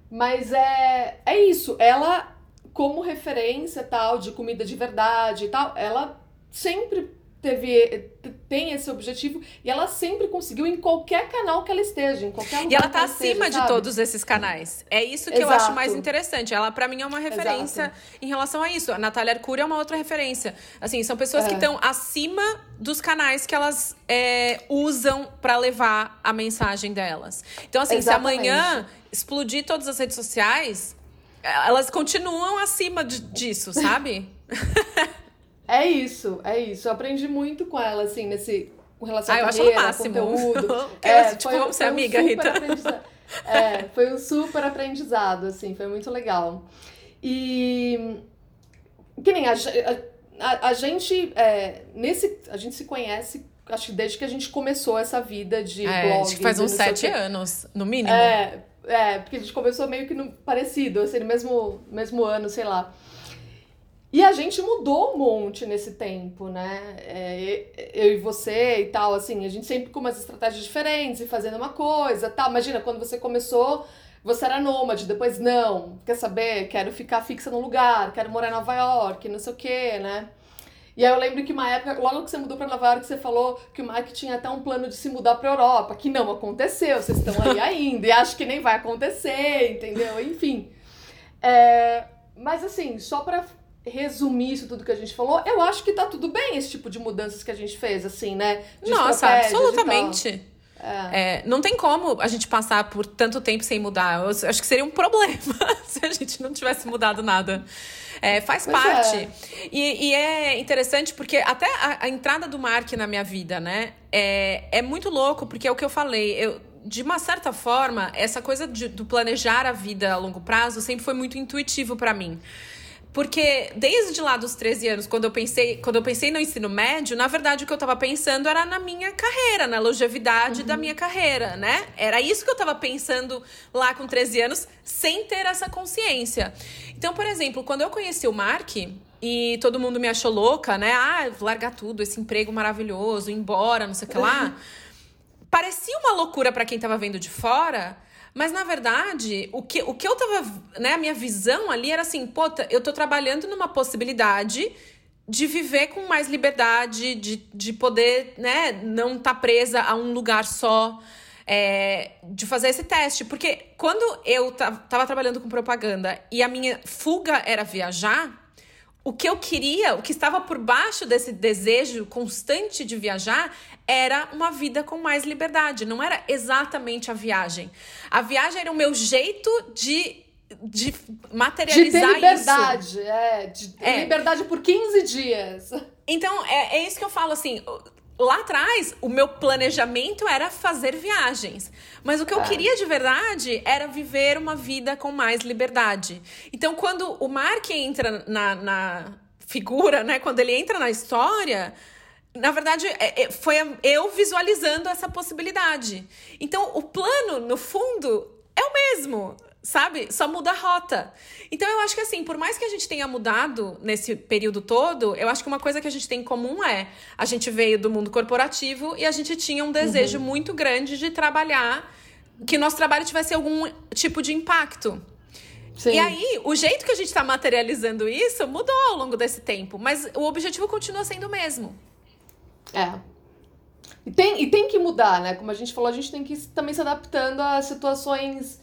Mas é, é isso, ela, como referência tal, de comida de verdade e tal, ela sempre teve tem esse objetivo e ela sempre conseguiu em qualquer canal que ela esteja, em qualquer lugar E ela tá acima esteja, de todos esses canais. É isso que Exato. eu acho mais interessante. Ela para mim é uma referência Exato. em relação a isso. A Natália Arcuri é uma outra referência. Assim, são pessoas é. que estão acima dos canais que elas é, usam para levar a mensagem delas. Então assim, Exatamente. se amanhã explodir todas as redes sociais, elas continuam acima de, disso, sabe? É isso, é isso. Eu aprendi muito com ela, assim, nesse. Com relação ah, eu carreira, acho máximo. conteúdo. é, tipo, foi, vamos ser amiga, um Rita. É, foi um super aprendizado, assim, foi muito legal. E. Que nem a, a, a gente. É, nesse, a gente se conhece acho que desde que a gente começou essa vida de é, blog. Acho que faz uns sete anos, no mínimo. É, é, porque a gente começou meio que no, parecido, assim, no mesmo, mesmo ano, sei lá. E a gente mudou um monte nesse tempo, né? É, eu e você e tal, assim, a gente sempre com umas estratégias diferentes e fazendo uma coisa, tal. Imagina, quando você começou, você era nômade, depois não. Quer saber? Quero ficar fixa num lugar, quero morar em Nova York, não sei o quê, né? E aí eu lembro que uma época, logo que você mudou para Nova York, você falou que o Mike tinha até um plano de se mudar para Europa, que não aconteceu, vocês estão aí ainda, e acho que nem vai acontecer, entendeu? Enfim. É, mas assim, só para resumir isso tudo que a gente falou, eu acho que tá tudo bem esse tipo de mudanças que a gente fez, assim, né? De Nossa, absolutamente. É. É, não tem como a gente passar por tanto tempo sem mudar. Eu acho que seria um problema se a gente não tivesse mudado nada. É, faz pois parte. É. E, e, é interessante porque até a, a, entrada do Mark na minha vida, né? É, é muito louco, porque é o que eu falei. Eu, de uma certa forma, essa coisa de, do planejar a vida a longo prazo sempre foi muito intuitivo para mim. Porque desde lá dos 13 anos, quando eu pensei, quando eu pensei no ensino médio, na verdade o que eu estava pensando era na minha carreira, na longevidade uhum. da minha carreira, né? Era isso que eu estava pensando lá com 13 anos, sem ter essa consciência. Então, por exemplo, quando eu conheci o Mark, e todo mundo me achou louca, né? Ah, largar tudo, esse emprego maravilhoso, ir embora, não sei o que lá. Parecia uma loucura para quem estava vendo de fora, mas, na verdade, o que, o que eu tava. Né, a minha visão ali era assim: pô, eu tô trabalhando numa possibilidade de viver com mais liberdade, de, de poder, né, não estar tá presa a um lugar só. É, de fazer esse teste. Porque quando eu tava trabalhando com propaganda e a minha fuga era viajar, o que eu queria, o que estava por baixo desse desejo constante de viajar, era uma vida com mais liberdade. Não era exatamente a viagem. A viagem era o meu jeito de, de materializar de liberdade, isso. É, de é. liberdade por 15 dias. Então, é, é isso que eu falo assim lá atrás, o meu planejamento era fazer viagens. Mas o que eu é. queria de verdade era viver uma vida com mais liberdade. Então, quando o Mark entra na, na figura, né? Quando ele entra na história, na verdade, é, é, foi eu visualizando essa possibilidade. Então, o plano, no fundo, é o mesmo, sabe? Só muda a rota. Então, eu acho que assim, por mais que a gente tenha mudado nesse período todo, eu acho que uma coisa que a gente tem em comum é a gente veio do mundo corporativo e a gente tinha um desejo uhum. muito grande de trabalhar, que nosso trabalho tivesse algum tipo de impacto. Sim. E aí, o jeito que a gente está materializando isso mudou ao longo desse tempo, mas o objetivo continua sendo o mesmo. É. E tem, e tem que mudar, né? Como a gente falou, a gente tem que também se adaptando às situações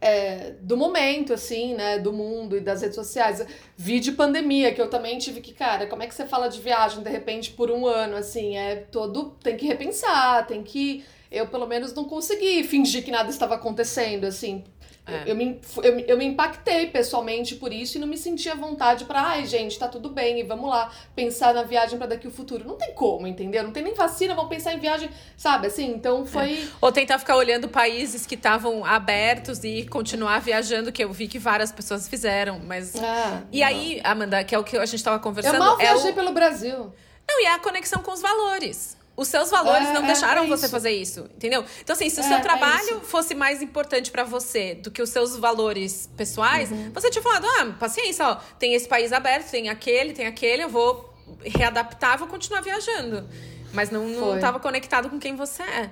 é, do momento, assim, né? Do mundo e das redes sociais. Vi de pandemia, que eu também tive que, cara, como é que você fala de viagem de repente por um ano, assim? É todo. Tem que repensar, tem que. Eu, pelo menos, não consegui fingir que nada estava acontecendo, assim. É. Eu, me, eu, eu me impactei pessoalmente por isso e não me senti à vontade para, ai, gente, tá tudo bem, e vamos lá pensar na viagem para daqui o futuro. Não tem como, entendeu? Não tem nem vacina, vamos pensar em viagem, sabe? Assim, então foi. É. Ou tentar ficar olhando países que estavam abertos e continuar viajando, que eu vi que várias pessoas fizeram, mas. Ah, e não. aí, Amanda, que é o que a gente tava conversando. Eu mal viajei é o... pelo Brasil. Não, e é a conexão com os valores. Os seus valores é, não é, deixaram é você fazer isso, entendeu? Então, assim, se o é, seu é trabalho fosse mais importante para você do que os seus valores pessoais, uhum. você tinha falado, ah, paciência, ó, tem esse país aberto, tem aquele, tem aquele, eu vou readaptar, vou continuar viajando. Mas não, não estava conectado com quem você é.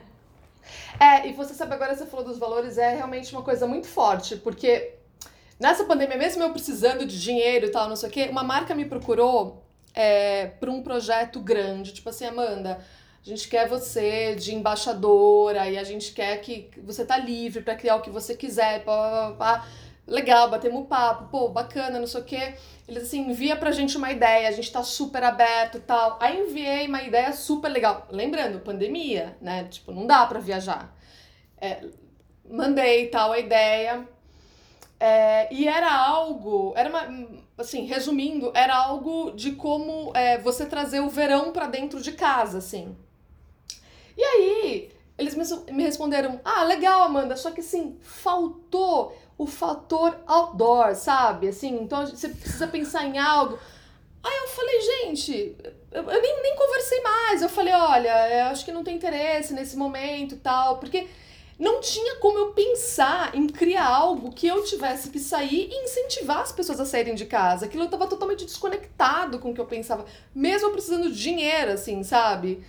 É, e você sabe, agora você falou dos valores, é realmente uma coisa muito forte, porque nessa pandemia, mesmo eu precisando de dinheiro e tal, não sei o quê, uma marca me procurou é, para um projeto grande, tipo assim, Amanda, a gente quer você de embaixadora e a gente quer que você tá livre para criar o que você quiser, pá, pá, pá. Legal, batemos papo, pô, bacana, não sei o quê. Eles assim, envia pra gente uma ideia, a gente tá super aberto e tal. Aí enviei uma ideia super legal. Lembrando, pandemia, né? Tipo, não dá pra viajar. É, mandei tal a ideia. É, e era algo, era uma, assim, resumindo, era algo de como é, você trazer o verão para dentro de casa, assim. E aí, eles me responderam: ah, legal, Amanda, só que assim, faltou o fator outdoor, sabe? Assim, então você precisa pensar em algo. Aí eu falei, gente, eu, nem, nem conversei mais. Eu falei, olha, eu acho que não tem interesse nesse momento tal, porque não tinha como eu pensar em criar algo que eu tivesse que sair e incentivar as pessoas a saírem de casa. Aquilo eu tava totalmente desconectado com o que eu pensava, mesmo eu precisando de dinheiro, assim, sabe?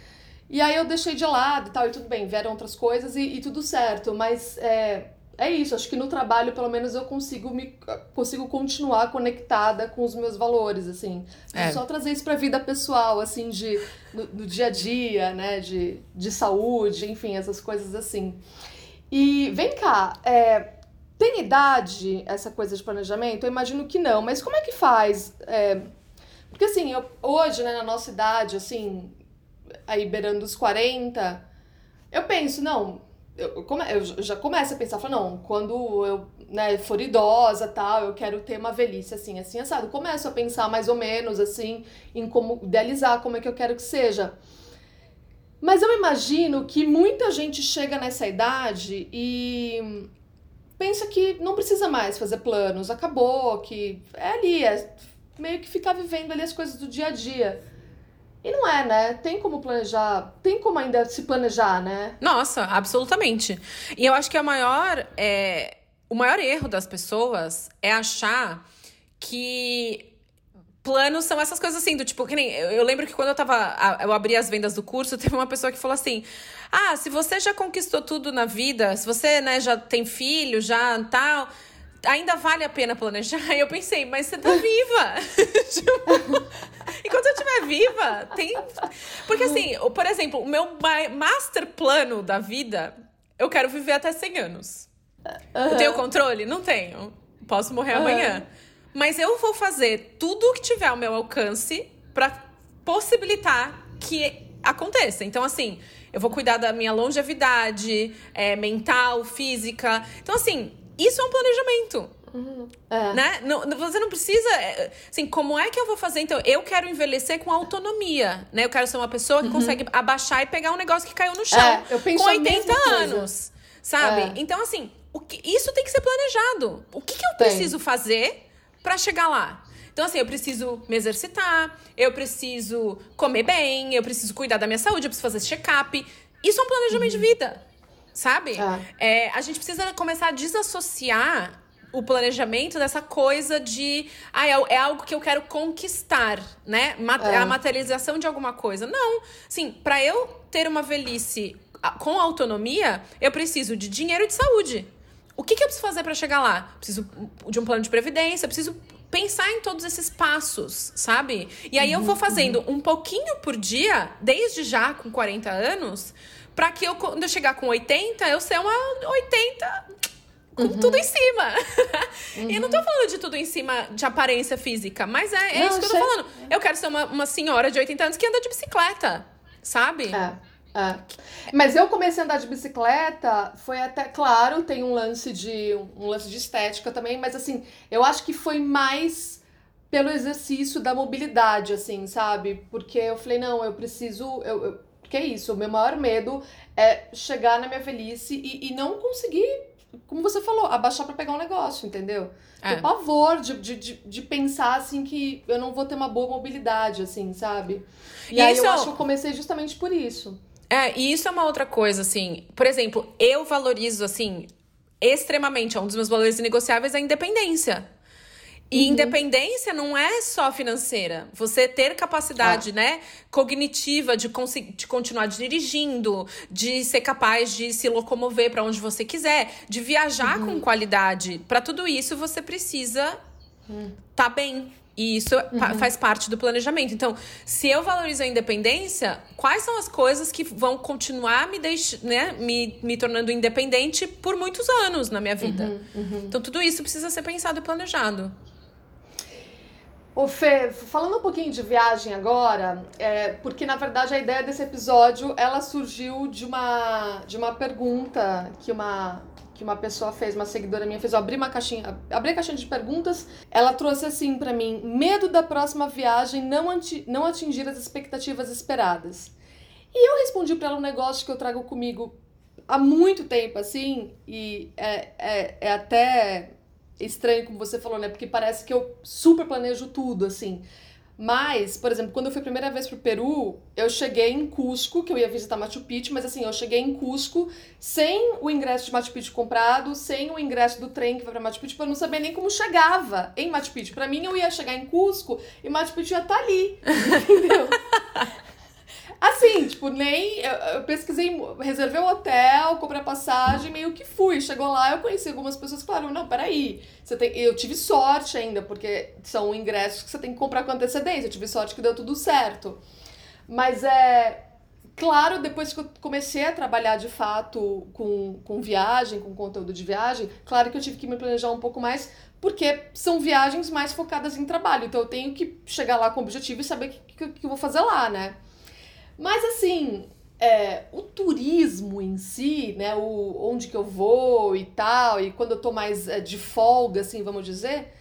E aí eu deixei de lado e tal, e tudo bem, vieram outras coisas e, e tudo certo, mas é, é isso, acho que no trabalho, pelo menos, eu consigo me consigo continuar conectada com os meus valores, assim. É. Só trazer isso pra vida pessoal, assim, de no, no, dia a dia, né, de, de saúde, enfim, essas coisas assim. E vem cá, é, tem idade essa coisa de planejamento? Eu imagino que não, mas como é que faz? É, porque assim, eu, hoje, né, na nossa idade, assim, aí beirando os 40, eu penso, não, eu, come, eu já começo a pensar, falo, não, quando eu né, for idosa tal, eu quero ter uma velhice assim, assim, assado. Começo a pensar mais ou menos assim em como idealizar como é que eu quero que seja. Mas eu imagino que muita gente chega nessa idade e pensa que não precisa mais fazer planos, acabou, que é ali, é meio que ficar vivendo ali as coisas do dia a dia. E não é, né? Tem como planejar, tem como ainda se planejar, né? Nossa, absolutamente. E eu acho que a maior, é, o maior erro das pessoas é achar que planos são essas coisas assim, do tipo, que nem. Eu, eu, lembro que quando eu tava. Eu abri as vendas do curso, teve uma pessoa que falou assim: Ah, se você já conquistou tudo na vida, se você, né, já tem filho, já tal ainda vale a pena planejar? E eu pensei, mas você tá viva. tipo, enquanto eu estiver viva, tem. Porque assim, por exemplo, o meu master plano da vida, eu quero viver até 100 anos. Uhum. Eu tenho controle? Não tenho. Posso morrer uhum. amanhã. Mas eu vou fazer tudo o que tiver ao meu alcance para possibilitar que aconteça. Então, assim, eu vou cuidar da minha longevidade é, mental, física. Então, assim, isso é um planejamento. Uhum. É. Né? Não, você não precisa. É, assim, como é que eu vou fazer? Então, eu quero envelhecer com autonomia. Né? Eu quero ser uma pessoa que uhum. consegue abaixar e pegar um negócio que caiu no chão. É, eu penso com 80 anos. Sabe? É. Então, assim, o que, isso tem que ser planejado. O que, que eu tem. preciso fazer para chegar lá? Então, assim, eu preciso me exercitar, eu preciso comer bem, eu preciso cuidar da minha saúde, eu preciso fazer check-up. Isso é um planejamento uhum. de vida, sabe? É. É, a gente precisa começar a desassociar o planejamento dessa coisa de ah, é, algo que eu quero conquistar, né? É. A materialização de alguma coisa. Não. Sim, para eu ter uma velhice com autonomia, eu preciso de dinheiro e de saúde. O que, que eu preciso fazer para chegar lá? Preciso de um plano de previdência, preciso pensar em todos esses passos, sabe? E aí eu vou uhum, fazendo uhum. um pouquinho por dia, desde já com 40 anos, para que eu, quando eu chegar com 80, eu ser uma 80 com uhum. tudo em cima. Uhum. e não tô falando de tudo em cima de aparência física, mas é, é não, isso que eu tô falando. Eu quero ser uma, uma senhora de 80 anos que anda de bicicleta, sabe? É. É. Mas eu comecei a andar de bicicleta, foi até, claro, tem um lance de um lance de estética também, mas assim, eu acho que foi mais pelo exercício da mobilidade, assim, sabe? Porque eu falei, não, eu preciso. Eu, eu, porque é isso, o meu maior medo é chegar na minha velhice e, e não conseguir, como você falou, abaixar para pegar um negócio, entendeu? É. Ter pavor de, de, de, de, pensar, assim, que eu não vou ter uma boa mobilidade, assim, sabe? E, e aí isso... eu acho que eu comecei justamente por isso. É, e isso é uma outra coisa, assim. Por exemplo, eu valorizo, assim, extremamente, é um dos meus valores negociáveis a independência. E uhum. independência não é só financeira. Você ter capacidade, ah. né, cognitiva de, de continuar dirigindo, de ser capaz de se locomover para onde você quiser, de viajar uhum. com qualidade. Para tudo isso você precisa uhum. tá bem. E isso uhum. faz parte do planejamento. Então, se eu valorizo a independência, quais são as coisas que vão continuar me, deix... né, me, me tornando independente por muitos anos na minha vida? Uhum, uhum. Então, tudo isso precisa ser pensado e planejado. Ô Fê, falando um pouquinho de viagem agora, é, porque na verdade a ideia desse episódio ela surgiu de uma, de uma pergunta que uma, que uma pessoa fez, uma seguidora minha fez, eu abri uma caixinha, abri a caixinha de perguntas, ela trouxe assim para mim, medo da próxima viagem não, anti, não atingir as expectativas esperadas. E eu respondi para ela um negócio que eu trago comigo há muito tempo, assim, e é, é, é até estranho como você falou, né? Porque parece que eu super planejo tudo, assim. Mas, por exemplo, quando eu fui a primeira vez pro Peru, eu cheguei em Cusco, que eu ia visitar Machu Picchu, mas assim, eu cheguei em Cusco sem o ingresso de Machu Picchu comprado, sem o ingresso do trem que vai pra Machu Picchu, eu não sabia nem como chegava em Machu Picchu. Pra mim, eu ia chegar em Cusco e Machu Picchu ia estar tá ali, entendeu? Assim, tipo, nem. Eu, eu pesquisei, reservei o um hotel, comprei a passagem, meio que fui. Chegou lá, eu conheci algumas pessoas que falaram: não, peraí. Você tem, eu tive sorte ainda, porque são ingressos que você tem que comprar com antecedência. Eu tive sorte que deu tudo certo. Mas é. Claro, depois que eu comecei a trabalhar de fato com, com viagem, com conteúdo de viagem, claro que eu tive que me planejar um pouco mais, porque são viagens mais focadas em trabalho. Então eu tenho que chegar lá com o objetivo e saber o que, que, que eu vou fazer lá, né? Mas assim, é, o turismo em si, né, o, onde que eu vou e tal, e quando eu tô mais é, de folga, assim, vamos dizer,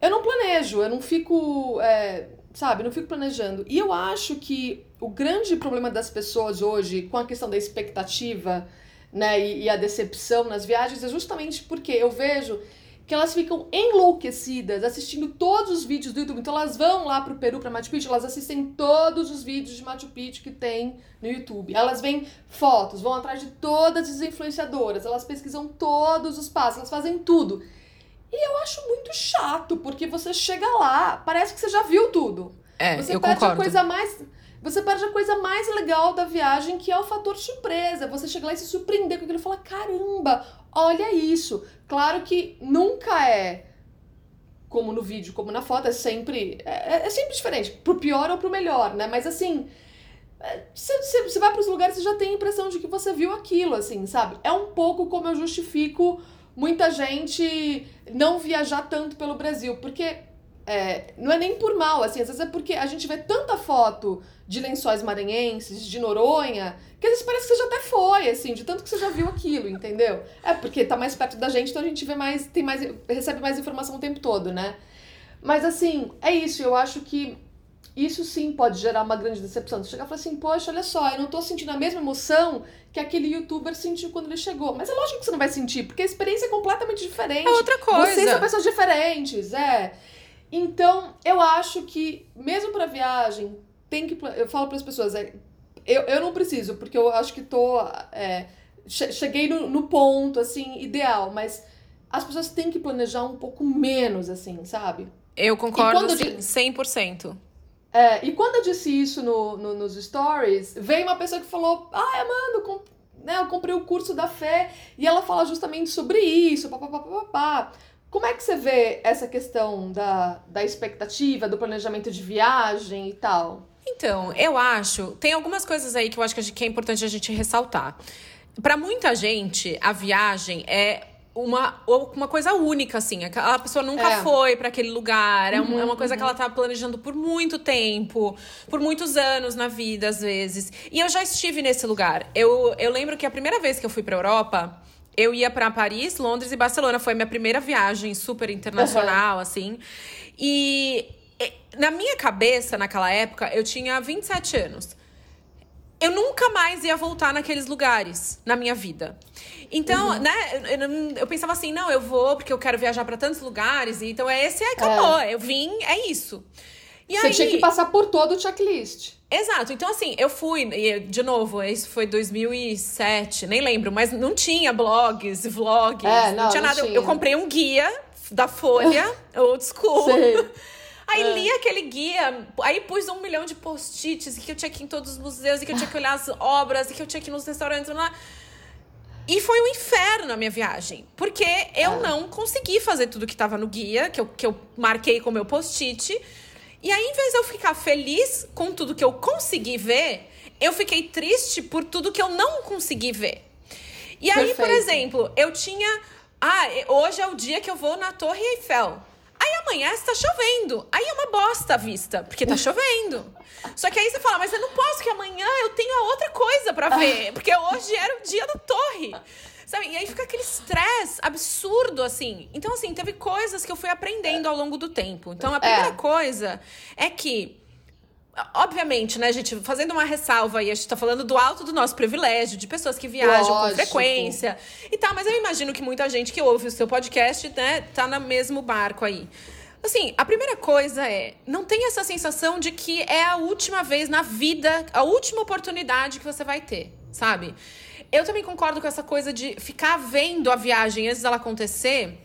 eu não planejo, eu não fico, é, sabe, não fico planejando. E eu acho que o grande problema das pessoas hoje com a questão da expectativa, né, e, e a decepção nas viagens é justamente porque eu vejo que elas ficam enlouquecidas assistindo todos os vídeos do YouTube. Então elas vão lá pro Peru, pra Machu Picchu, elas assistem todos os vídeos de Machu Picchu que tem no YouTube. Elas veem fotos, vão atrás de todas as influenciadoras, elas pesquisam todos os passos, elas fazem tudo. E eu acho muito chato, porque você chega lá, parece que você já viu tudo. É, você eu perde concordo. a coisa mais você perde a coisa mais legal da viagem, que é o fator surpresa. Você chega lá e se surpreender com aquilo e falar: caramba, olha isso. Claro que nunca é como no vídeo, como na foto, é sempre. É, é sempre diferente, pro pior ou pro melhor, né? Mas assim. Você, é, vai para os lugares e já tem a impressão de que você viu aquilo, assim, sabe? É um pouco como eu justifico muita gente não viajar tanto pelo Brasil, porque é, não é nem por mal, assim, às vezes é porque a gente vê tanta foto de lençóis maranhenses, de Noronha, que às vezes parece que você já até foi, assim, de tanto que você já viu aquilo, entendeu? É porque tá mais perto da gente, então a gente vê mais, tem mais, recebe mais informação o tempo todo, né? Mas assim, é isso, eu acho que isso sim pode gerar uma grande decepção. Você chegar e falar assim, poxa, olha só, eu não tô sentindo a mesma emoção que aquele youtuber sentiu quando ele chegou. Mas é lógico que você não vai sentir, porque a experiência é completamente diferente. É outra coisa. Vocês são pessoas diferentes, é. Então, eu acho que, mesmo para viagem, tem que. Eu falo para as pessoas, é, eu, eu não preciso, porque eu acho que tô. É, cheguei no, no ponto, assim, ideal, mas as pessoas têm que planejar um pouco menos, assim, sabe? Eu concordo, assim, 100%. É, e quando eu disse isso no, no, nos stories, veio uma pessoa que falou: Ah, Amanda, eu, né, eu comprei o curso da fé e ela fala justamente sobre isso, papapá. Como é que você vê essa questão da, da expectativa, do planejamento de viagem e tal? Então, eu acho. Tem algumas coisas aí que eu acho que é importante a gente ressaltar. Para muita gente, a viagem é uma, uma coisa única, assim. A pessoa nunca é. foi para aquele lugar. É, uhum, é uma coisa uhum. que ela tá planejando por muito tempo, por muitos anos na vida, às vezes. E eu já estive nesse lugar. Eu, eu lembro que a primeira vez que eu fui pra Europa, eu ia para Paris, Londres e Barcelona. Foi a minha primeira viagem super internacional, uhum. assim. E na minha cabeça, naquela época, eu tinha 27 anos. Eu nunca mais ia voltar naqueles lugares na minha vida. Então, uhum. né, eu, eu, pensava assim, não, eu vou porque eu quero viajar para tantos lugares, então é esse, é, acabou. É. Eu vim, é isso. E Você aí, tinha que passar por todo o checklist. Exato. Então, assim, eu fui, e de novo, isso foi 2007, nem lembro, mas não tinha blogs, vlogs, é, não, não, tinha não nada. Tinha. Eu comprei um guia da Folha, old school. Sei. Aí é. li aquele guia, aí pus um milhão de post-its, e que eu tinha que ir em todos os museus, e que eu tinha que olhar as obras, e que eu tinha que ir nos restaurantes, lá. E foi um inferno a minha viagem. Porque eu é. não consegui fazer tudo que estava no guia, que eu, que eu marquei com o meu post-it. E aí, em vez de eu ficar feliz com tudo que eu consegui ver, eu fiquei triste por tudo que eu não consegui ver. E aí, Perfeito. por exemplo, eu tinha. Ah, hoje é o dia que eu vou na Torre Eiffel. Aí amanhã está chovendo. Aí é uma bosta a vista, porque tá chovendo. Só que aí você fala, mas eu não posso, que amanhã eu tenho a outra coisa para ver. Porque hoje era o dia da torre. Sabe? E aí fica aquele estresse absurdo, assim. Então, assim, teve coisas que eu fui aprendendo ao longo do tempo. Então, a primeira é. coisa é que Obviamente, né, gente, fazendo uma ressalva aí, a gente tá falando do alto do nosso privilégio, de pessoas que viajam Lógico. com frequência e tal, mas eu imagino que muita gente que ouve o seu podcast, né, tá no mesmo barco aí. Assim, a primeira coisa é, não tem essa sensação de que é a última vez na vida, a última oportunidade que você vai ter, sabe? Eu também concordo com essa coisa de ficar vendo a viagem antes dela acontecer,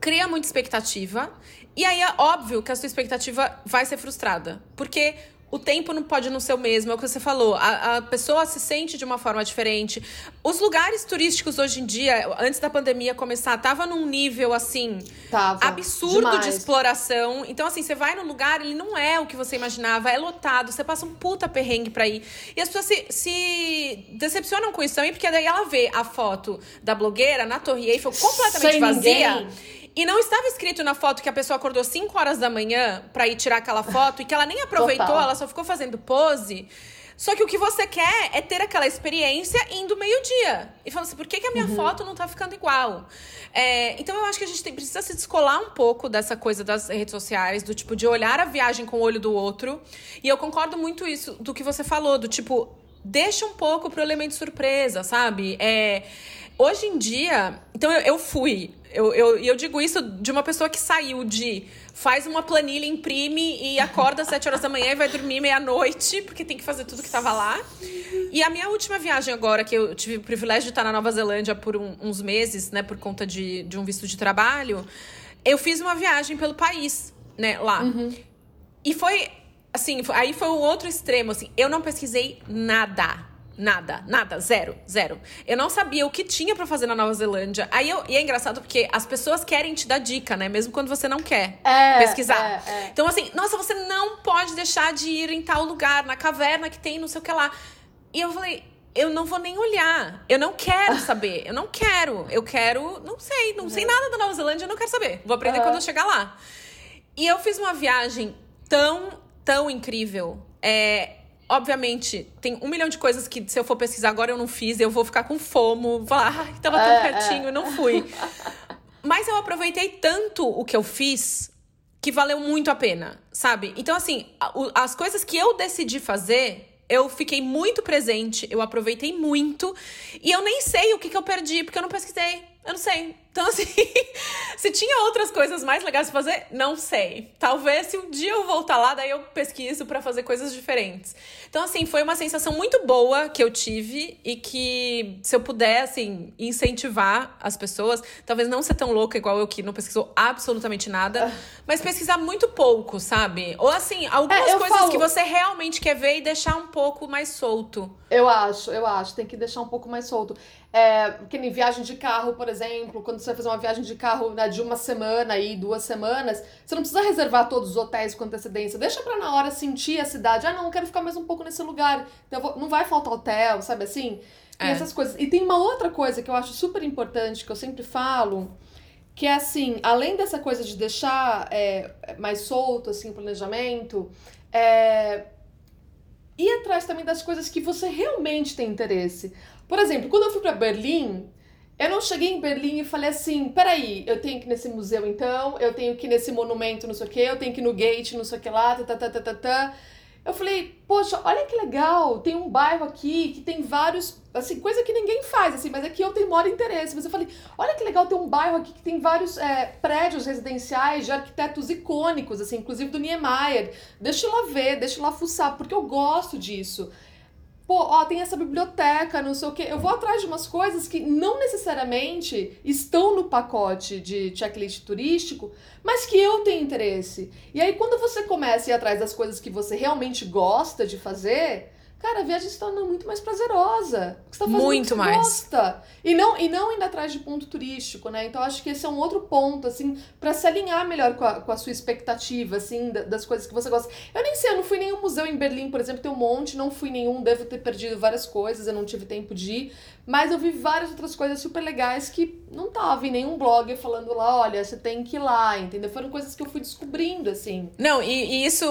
cria muita expectativa e aí é óbvio que a sua expectativa vai ser frustrada. Porque o tempo não pode não ser o mesmo, é o que você falou. A, a, pessoa se sente de uma forma diferente. Os lugares turísticos hoje em dia, antes da pandemia começar, tava num nível assim tava. absurdo Demais. de exploração. Então, assim, você vai no lugar, ele não é o que você imaginava, é lotado, você passa um puta perrengue pra ir. E as pessoas se, se decepcionam com isso também, porque daí ela vê a foto da blogueira na Torre Eiffel completamente Sem vazia. Ninguém e não estava escrito na foto que a pessoa acordou 5 horas da manhã para ir tirar aquela foto e que ela nem aproveitou, Total. ela só ficou fazendo pose. Só que o que você quer é ter aquela experiência indo meio-dia. E fala assim, por que, que a minha uhum. foto não tá ficando igual? É, então eu acho que a gente tem, precisa se descolar um pouco dessa coisa das redes sociais, do tipo, de olhar a viagem com o olho do outro. E eu concordo muito isso do que você falou, do tipo, deixa um pouco pro elemento surpresa, sabe? É, hoje em dia. Então eu, eu fui eu, eu, eu digo isso de uma pessoa que saiu de faz uma planilha, imprime e acorda às 7 horas da manhã e vai dormir meia-noite, porque tem que fazer tudo que estava lá. E a minha última viagem agora, que eu tive o privilégio de estar na Nova Zelândia por um, uns meses, né, por conta de, de um visto de trabalho, eu fiz uma viagem pelo país, né, lá. Uhum. E foi, assim, aí foi o outro extremo, assim, eu não pesquisei nada Nada, nada, zero, zero. Eu não sabia o que tinha para fazer na Nova Zelândia. Aí eu, e é engraçado porque as pessoas querem te dar dica, né? Mesmo quando você não quer é, pesquisar. É, é. Então, assim, nossa, você não pode deixar de ir em tal lugar, na caverna que tem não sei o que lá. E eu falei, eu não vou nem olhar. Eu não quero saber. Eu não quero. Eu quero, não sei, não sei nada da Nova Zelândia, eu não quero saber. Vou aprender uhum. quando eu chegar lá. E eu fiz uma viagem tão, tão incrível. É, obviamente, tem um milhão de coisas que se eu for pesquisar agora eu não fiz, eu vou ficar com fomo, falar, ai, tava tão é, pertinho, é. não fui. Mas eu aproveitei tanto o que eu fiz que valeu muito a pena, sabe? Então, assim, as coisas que eu decidi fazer, eu fiquei muito presente, eu aproveitei muito, e eu nem sei o que, que eu perdi, porque eu não pesquisei. Eu não sei. Então, assim, Se tinha outras coisas mais legais pra fazer, não sei. Talvez se um dia eu voltar lá, daí eu pesquiso para fazer coisas diferentes. Então, assim, foi uma sensação muito boa que eu tive e que, se eu puder, assim, incentivar as pessoas, talvez não ser tão louca igual eu que não pesquisou absolutamente nada, mas pesquisar muito pouco, sabe? Ou, assim, algumas É, coisas falo- que você realmente quer ver e deixar um pouco mais solto. Eu acho, eu acho. Tem que deixar um pouco mais solto. É, que nem viagem de carro, por exemplo, quando você vai fazer uma viagem de carro né, de uma semana aí, duas semanas, você não precisa reservar todos os hotéis com antecedência. Deixa pra na hora sentir a cidade. Ah, não, quero ficar mais um pouco nesse lugar. Então vou- não vai faltar hotel, sabe assim? Tem É. essas coisas. E tem uma outra coisa que eu acho super importante, que eu sempre falo, que é assim, além dessa coisa de deixar é, mais solto assim, o planejamento, é, ir atrás também das coisas que você realmente tem interesse. Por exemplo, quando eu fui pra Berlim, eu não cheguei em Berlim e falei assim, peraí, eu tenho que ir nesse museu então, eu tenho que ir nesse monumento, não sei o quê, eu tenho que ir no gate, não sei o que lá, tá, tá, tá, tá, tá, tá. Eu falei, poxa, olha que legal, tem um bairro aqui que tem vários, assim, coisa que ninguém faz, assim, mas aqui eu tenho maior interesse. Mas eu falei, olha que legal, tem um bairro aqui que tem vários é, prédios residenciais de arquitetos icônicos, assim, inclusive do Niemeyer. Deixa eu lá ver, deixa eu lá fuçar, porque eu gosto disso. Pô, ó, tem essa biblioteca, não sei o quê. Eu vou atrás de umas coisas que não necessariamente estão no pacote de checklist turístico, mas que eu tenho interesse. E aí, quando você começa a ir atrás das coisas que você realmente gosta de fazer, cara, a viagem se torna muito mais prazerosa. Você tá fazendo Muito você mais. gosta. E não, e não indo atrás de ponto turístico, né? Então, acho que esse é um outro ponto, assim, pra se alinhar melhor com a, com a sua expectativa, assim, da- das coisas que você gosta. Eu nem sei, eu não fui em nenhum museu em Berlim, por exemplo, tem um monte, não fui nenhum, devo ter perdido várias coisas, eu não tive tempo de ir. Mas eu vi várias outras coisas super legais que não tava em nenhum blog falando lá, olha, você tem que ir lá, entendeu? Foram coisas que eu fui descobrindo, assim. Não, e, e isso.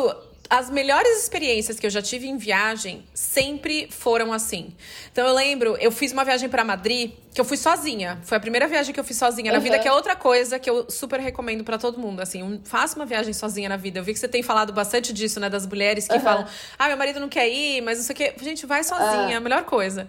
As melhores experiências que eu já tive em viagem sempre foram assim. Então eu lembro, eu fiz uma viagem pra Madrid, que eu fui sozinha. Foi a primeira viagem que eu fiz sozinha na Uhum. vida, que é outra coisa que eu super recomendo pra todo mundo. Assim, um, faça uma viagem sozinha na vida. Eu vi que você tem falado bastante disso, né? Das mulheres que Uhum. falam, ah, meu marido não quer ir, mas não sei o quê. Gente, vai sozinha, é a melhor coisa.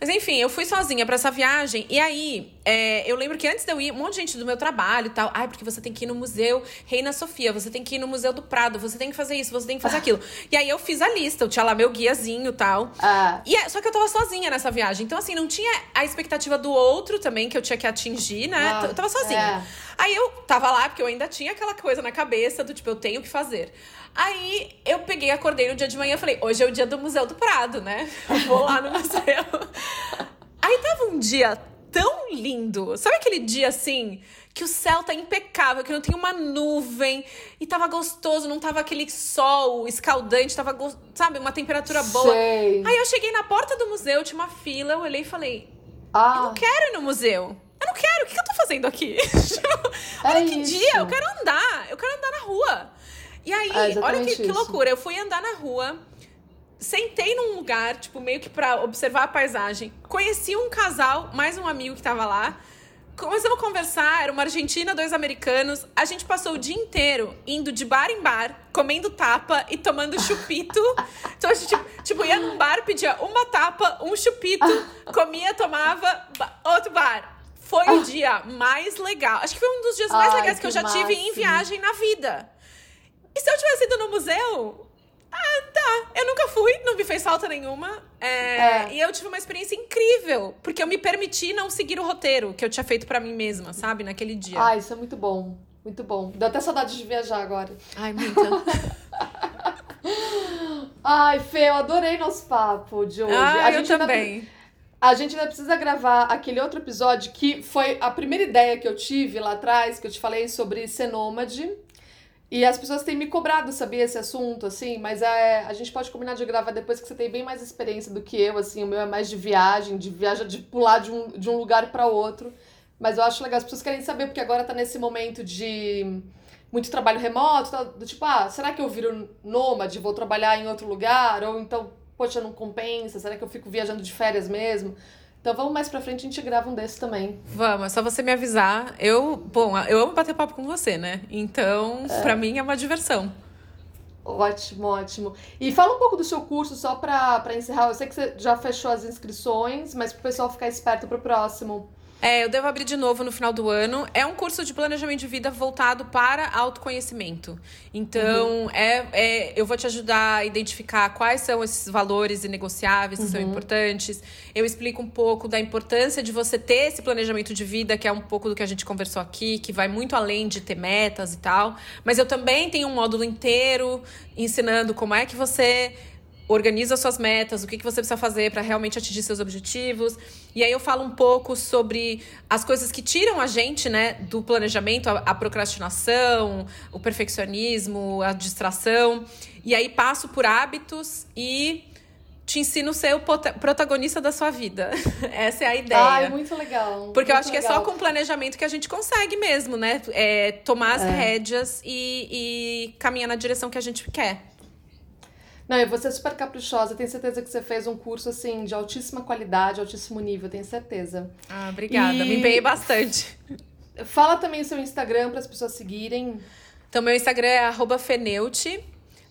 Mas enfim, eu fui sozinha pra essa viagem. E aí, é, eu lembro que antes de eu ir, um monte de gente do meu trabalho e tal. Ai, porque você tem que ir no Museu Reina Sofia, você tem que ir no Museu do Prado, você tem que fazer isso, você tem que fazer aquilo. E aí eu fiz a lista, eu tinha lá meu guiazinho e tal. Ah, E é- só que eu tava sozinha nessa viagem. Então, assim, não tinha a expectativa do outro também que eu tinha que atingir, né? Ah, eu tava sozinha. é. Aí eu tava lá, porque eu ainda tinha aquela coisa na cabeça do tipo, eu tenho que fazer. Aí eu peguei, acordei no dia de manhã e falei, hoje é o dia do Museu do Prado, né? Eu vou lá no museu. Aí tava um dia tão lindo. Sabe aquele dia assim? Que o céu tá impecável, que não tem uma nuvem. E tava gostoso, não tava aquele sol escaldante, tava, sabe, uma temperatura boa. Sei. Aí eu cheguei na porta do museu, tinha uma fila, eu olhei e falei, eu Ah, não quero ir no museu. Eu não quero, o que, eu tô fazendo aqui? Tipo, olha É que isso. dia, eu quero andar, eu quero andar na rua. E aí, É olha que, que loucura, eu fui andar na rua, sentei num lugar, tipo, meio que pra observar a paisagem. Conheci um casal, mais um amigo que tava lá. Começamos a conversar, era uma argentina, dois americanos. A gente passou o dia inteiro indo de bar em bar, comendo tapa e tomando chupito. Então a gente, tipo, ia num bar, pedia uma tapa, um chupito, comia, tomava, outro bar. Foi o dia mais legal. Acho que foi um dos dias mais Ai, legais que, eu que já tive em viagem na vida. E se eu tivesse ido no museu? Ah, tá. Eu nunca fui, não me fez falta nenhuma. É, É. E eu tive uma experiência incrível, porque eu me permiti não seguir o roteiro que eu tinha feito pra mim mesma, sabe? Naquele dia. ah, isso é muito bom. Muito bom. Dá até saudade de viajar agora. Ai, muita. Ai, Fê, eu adorei nosso papo de hoje. ah, a eu ainda- também. A gente ainda precisa gravar aquele outro episódio que foi a primeira ideia que eu tive lá atrás, que eu te falei sobre ser nômade. E as pessoas têm me cobrado saber esse assunto, assim, mas é, a gente pode combinar de gravar depois que você tem bem mais experiência do que eu, assim, o meu é mais de viagem, de viagem, de pular de um, de um lugar para outro. Mas eu acho legal, as pessoas querem saber, porque agora tá nesse momento de muito trabalho remoto, tá, do tipo, ah, será que eu viro nômade, vou trabalhar em outro lugar? Ou então, poxa, não compensa, será que eu fico viajando de férias mesmo? Então vamos mais pra frente, a gente grava um desses também. Vamos, é só você me avisar. Eu, bom, eu amo bater papo com você, né? Então, pra mim é uma diversão. Ótimo, ótimo. E fala um pouco do seu curso, só pra, pra encerrar. Eu sei que você já fechou as inscrições, mas pro pessoal ficar esperto pro próximo. É, eu devo abrir de novo no final do ano. É um curso de planejamento de vida voltado para autoconhecimento. Então, uhum. é, é, eu vou te ajudar a identificar quais são esses valores inegociáveis que uhum. são importantes. Eu explico um pouco da importância de você ter esse planejamento de vida, que é um pouco do que a gente conversou aqui, que vai muito além de ter metas e tal. Mas eu também tenho um módulo inteiro ensinando como é que você organiza suas metas, o que, que você precisa fazer para realmente atingir seus objetivos. E aí eu falo um pouco sobre as coisas que tiram a gente, né, do planejamento, a, a procrastinação, o perfeccionismo, a distração. E aí passo por hábitos e te ensino a ser o protagonista da sua vida. Essa é a ideia. Ai, muito legal. Porque muito eu acho legal. que é só com planejamento que a gente consegue mesmo, né? É, tomar as é. rédeas e, e caminhar na direção que a gente quer. Não, e você é super caprichosa. Tenho certeza que você fez um curso, assim, de altíssima qualidade, altíssimo nível, tenho certeza. Ah, obrigada. E... Me empenhei bastante. Fala também o seu Instagram para as pessoas seguirem. Então, meu Instagram é feneute.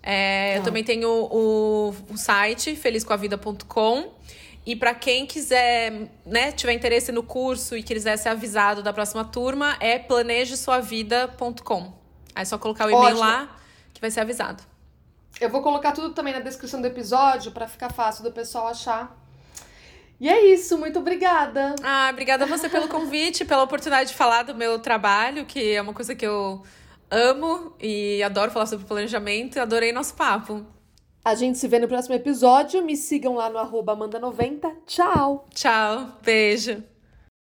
É, ah. Eu também tenho o, o site felizcoavida.com. E para quem quiser, né, tiver interesse no curso e quiser ser avisado da próxima turma, é planejesuavida.com. Aí é só colocar o e-mail Ótimo. lá que vai ser avisado. Eu vou colocar tudo também na descrição do episódio para ficar fácil do pessoal achar. E é isso, muito obrigada. Ah, obrigada a você pelo convite, pela oportunidade de falar do meu trabalho, que é uma coisa que eu amo e adoro falar sobre planejamento. Adorei nosso papo. A gente se vê no próximo episódio. Me sigam lá no arroba Amanda90. Tchau! Tchau, beijo.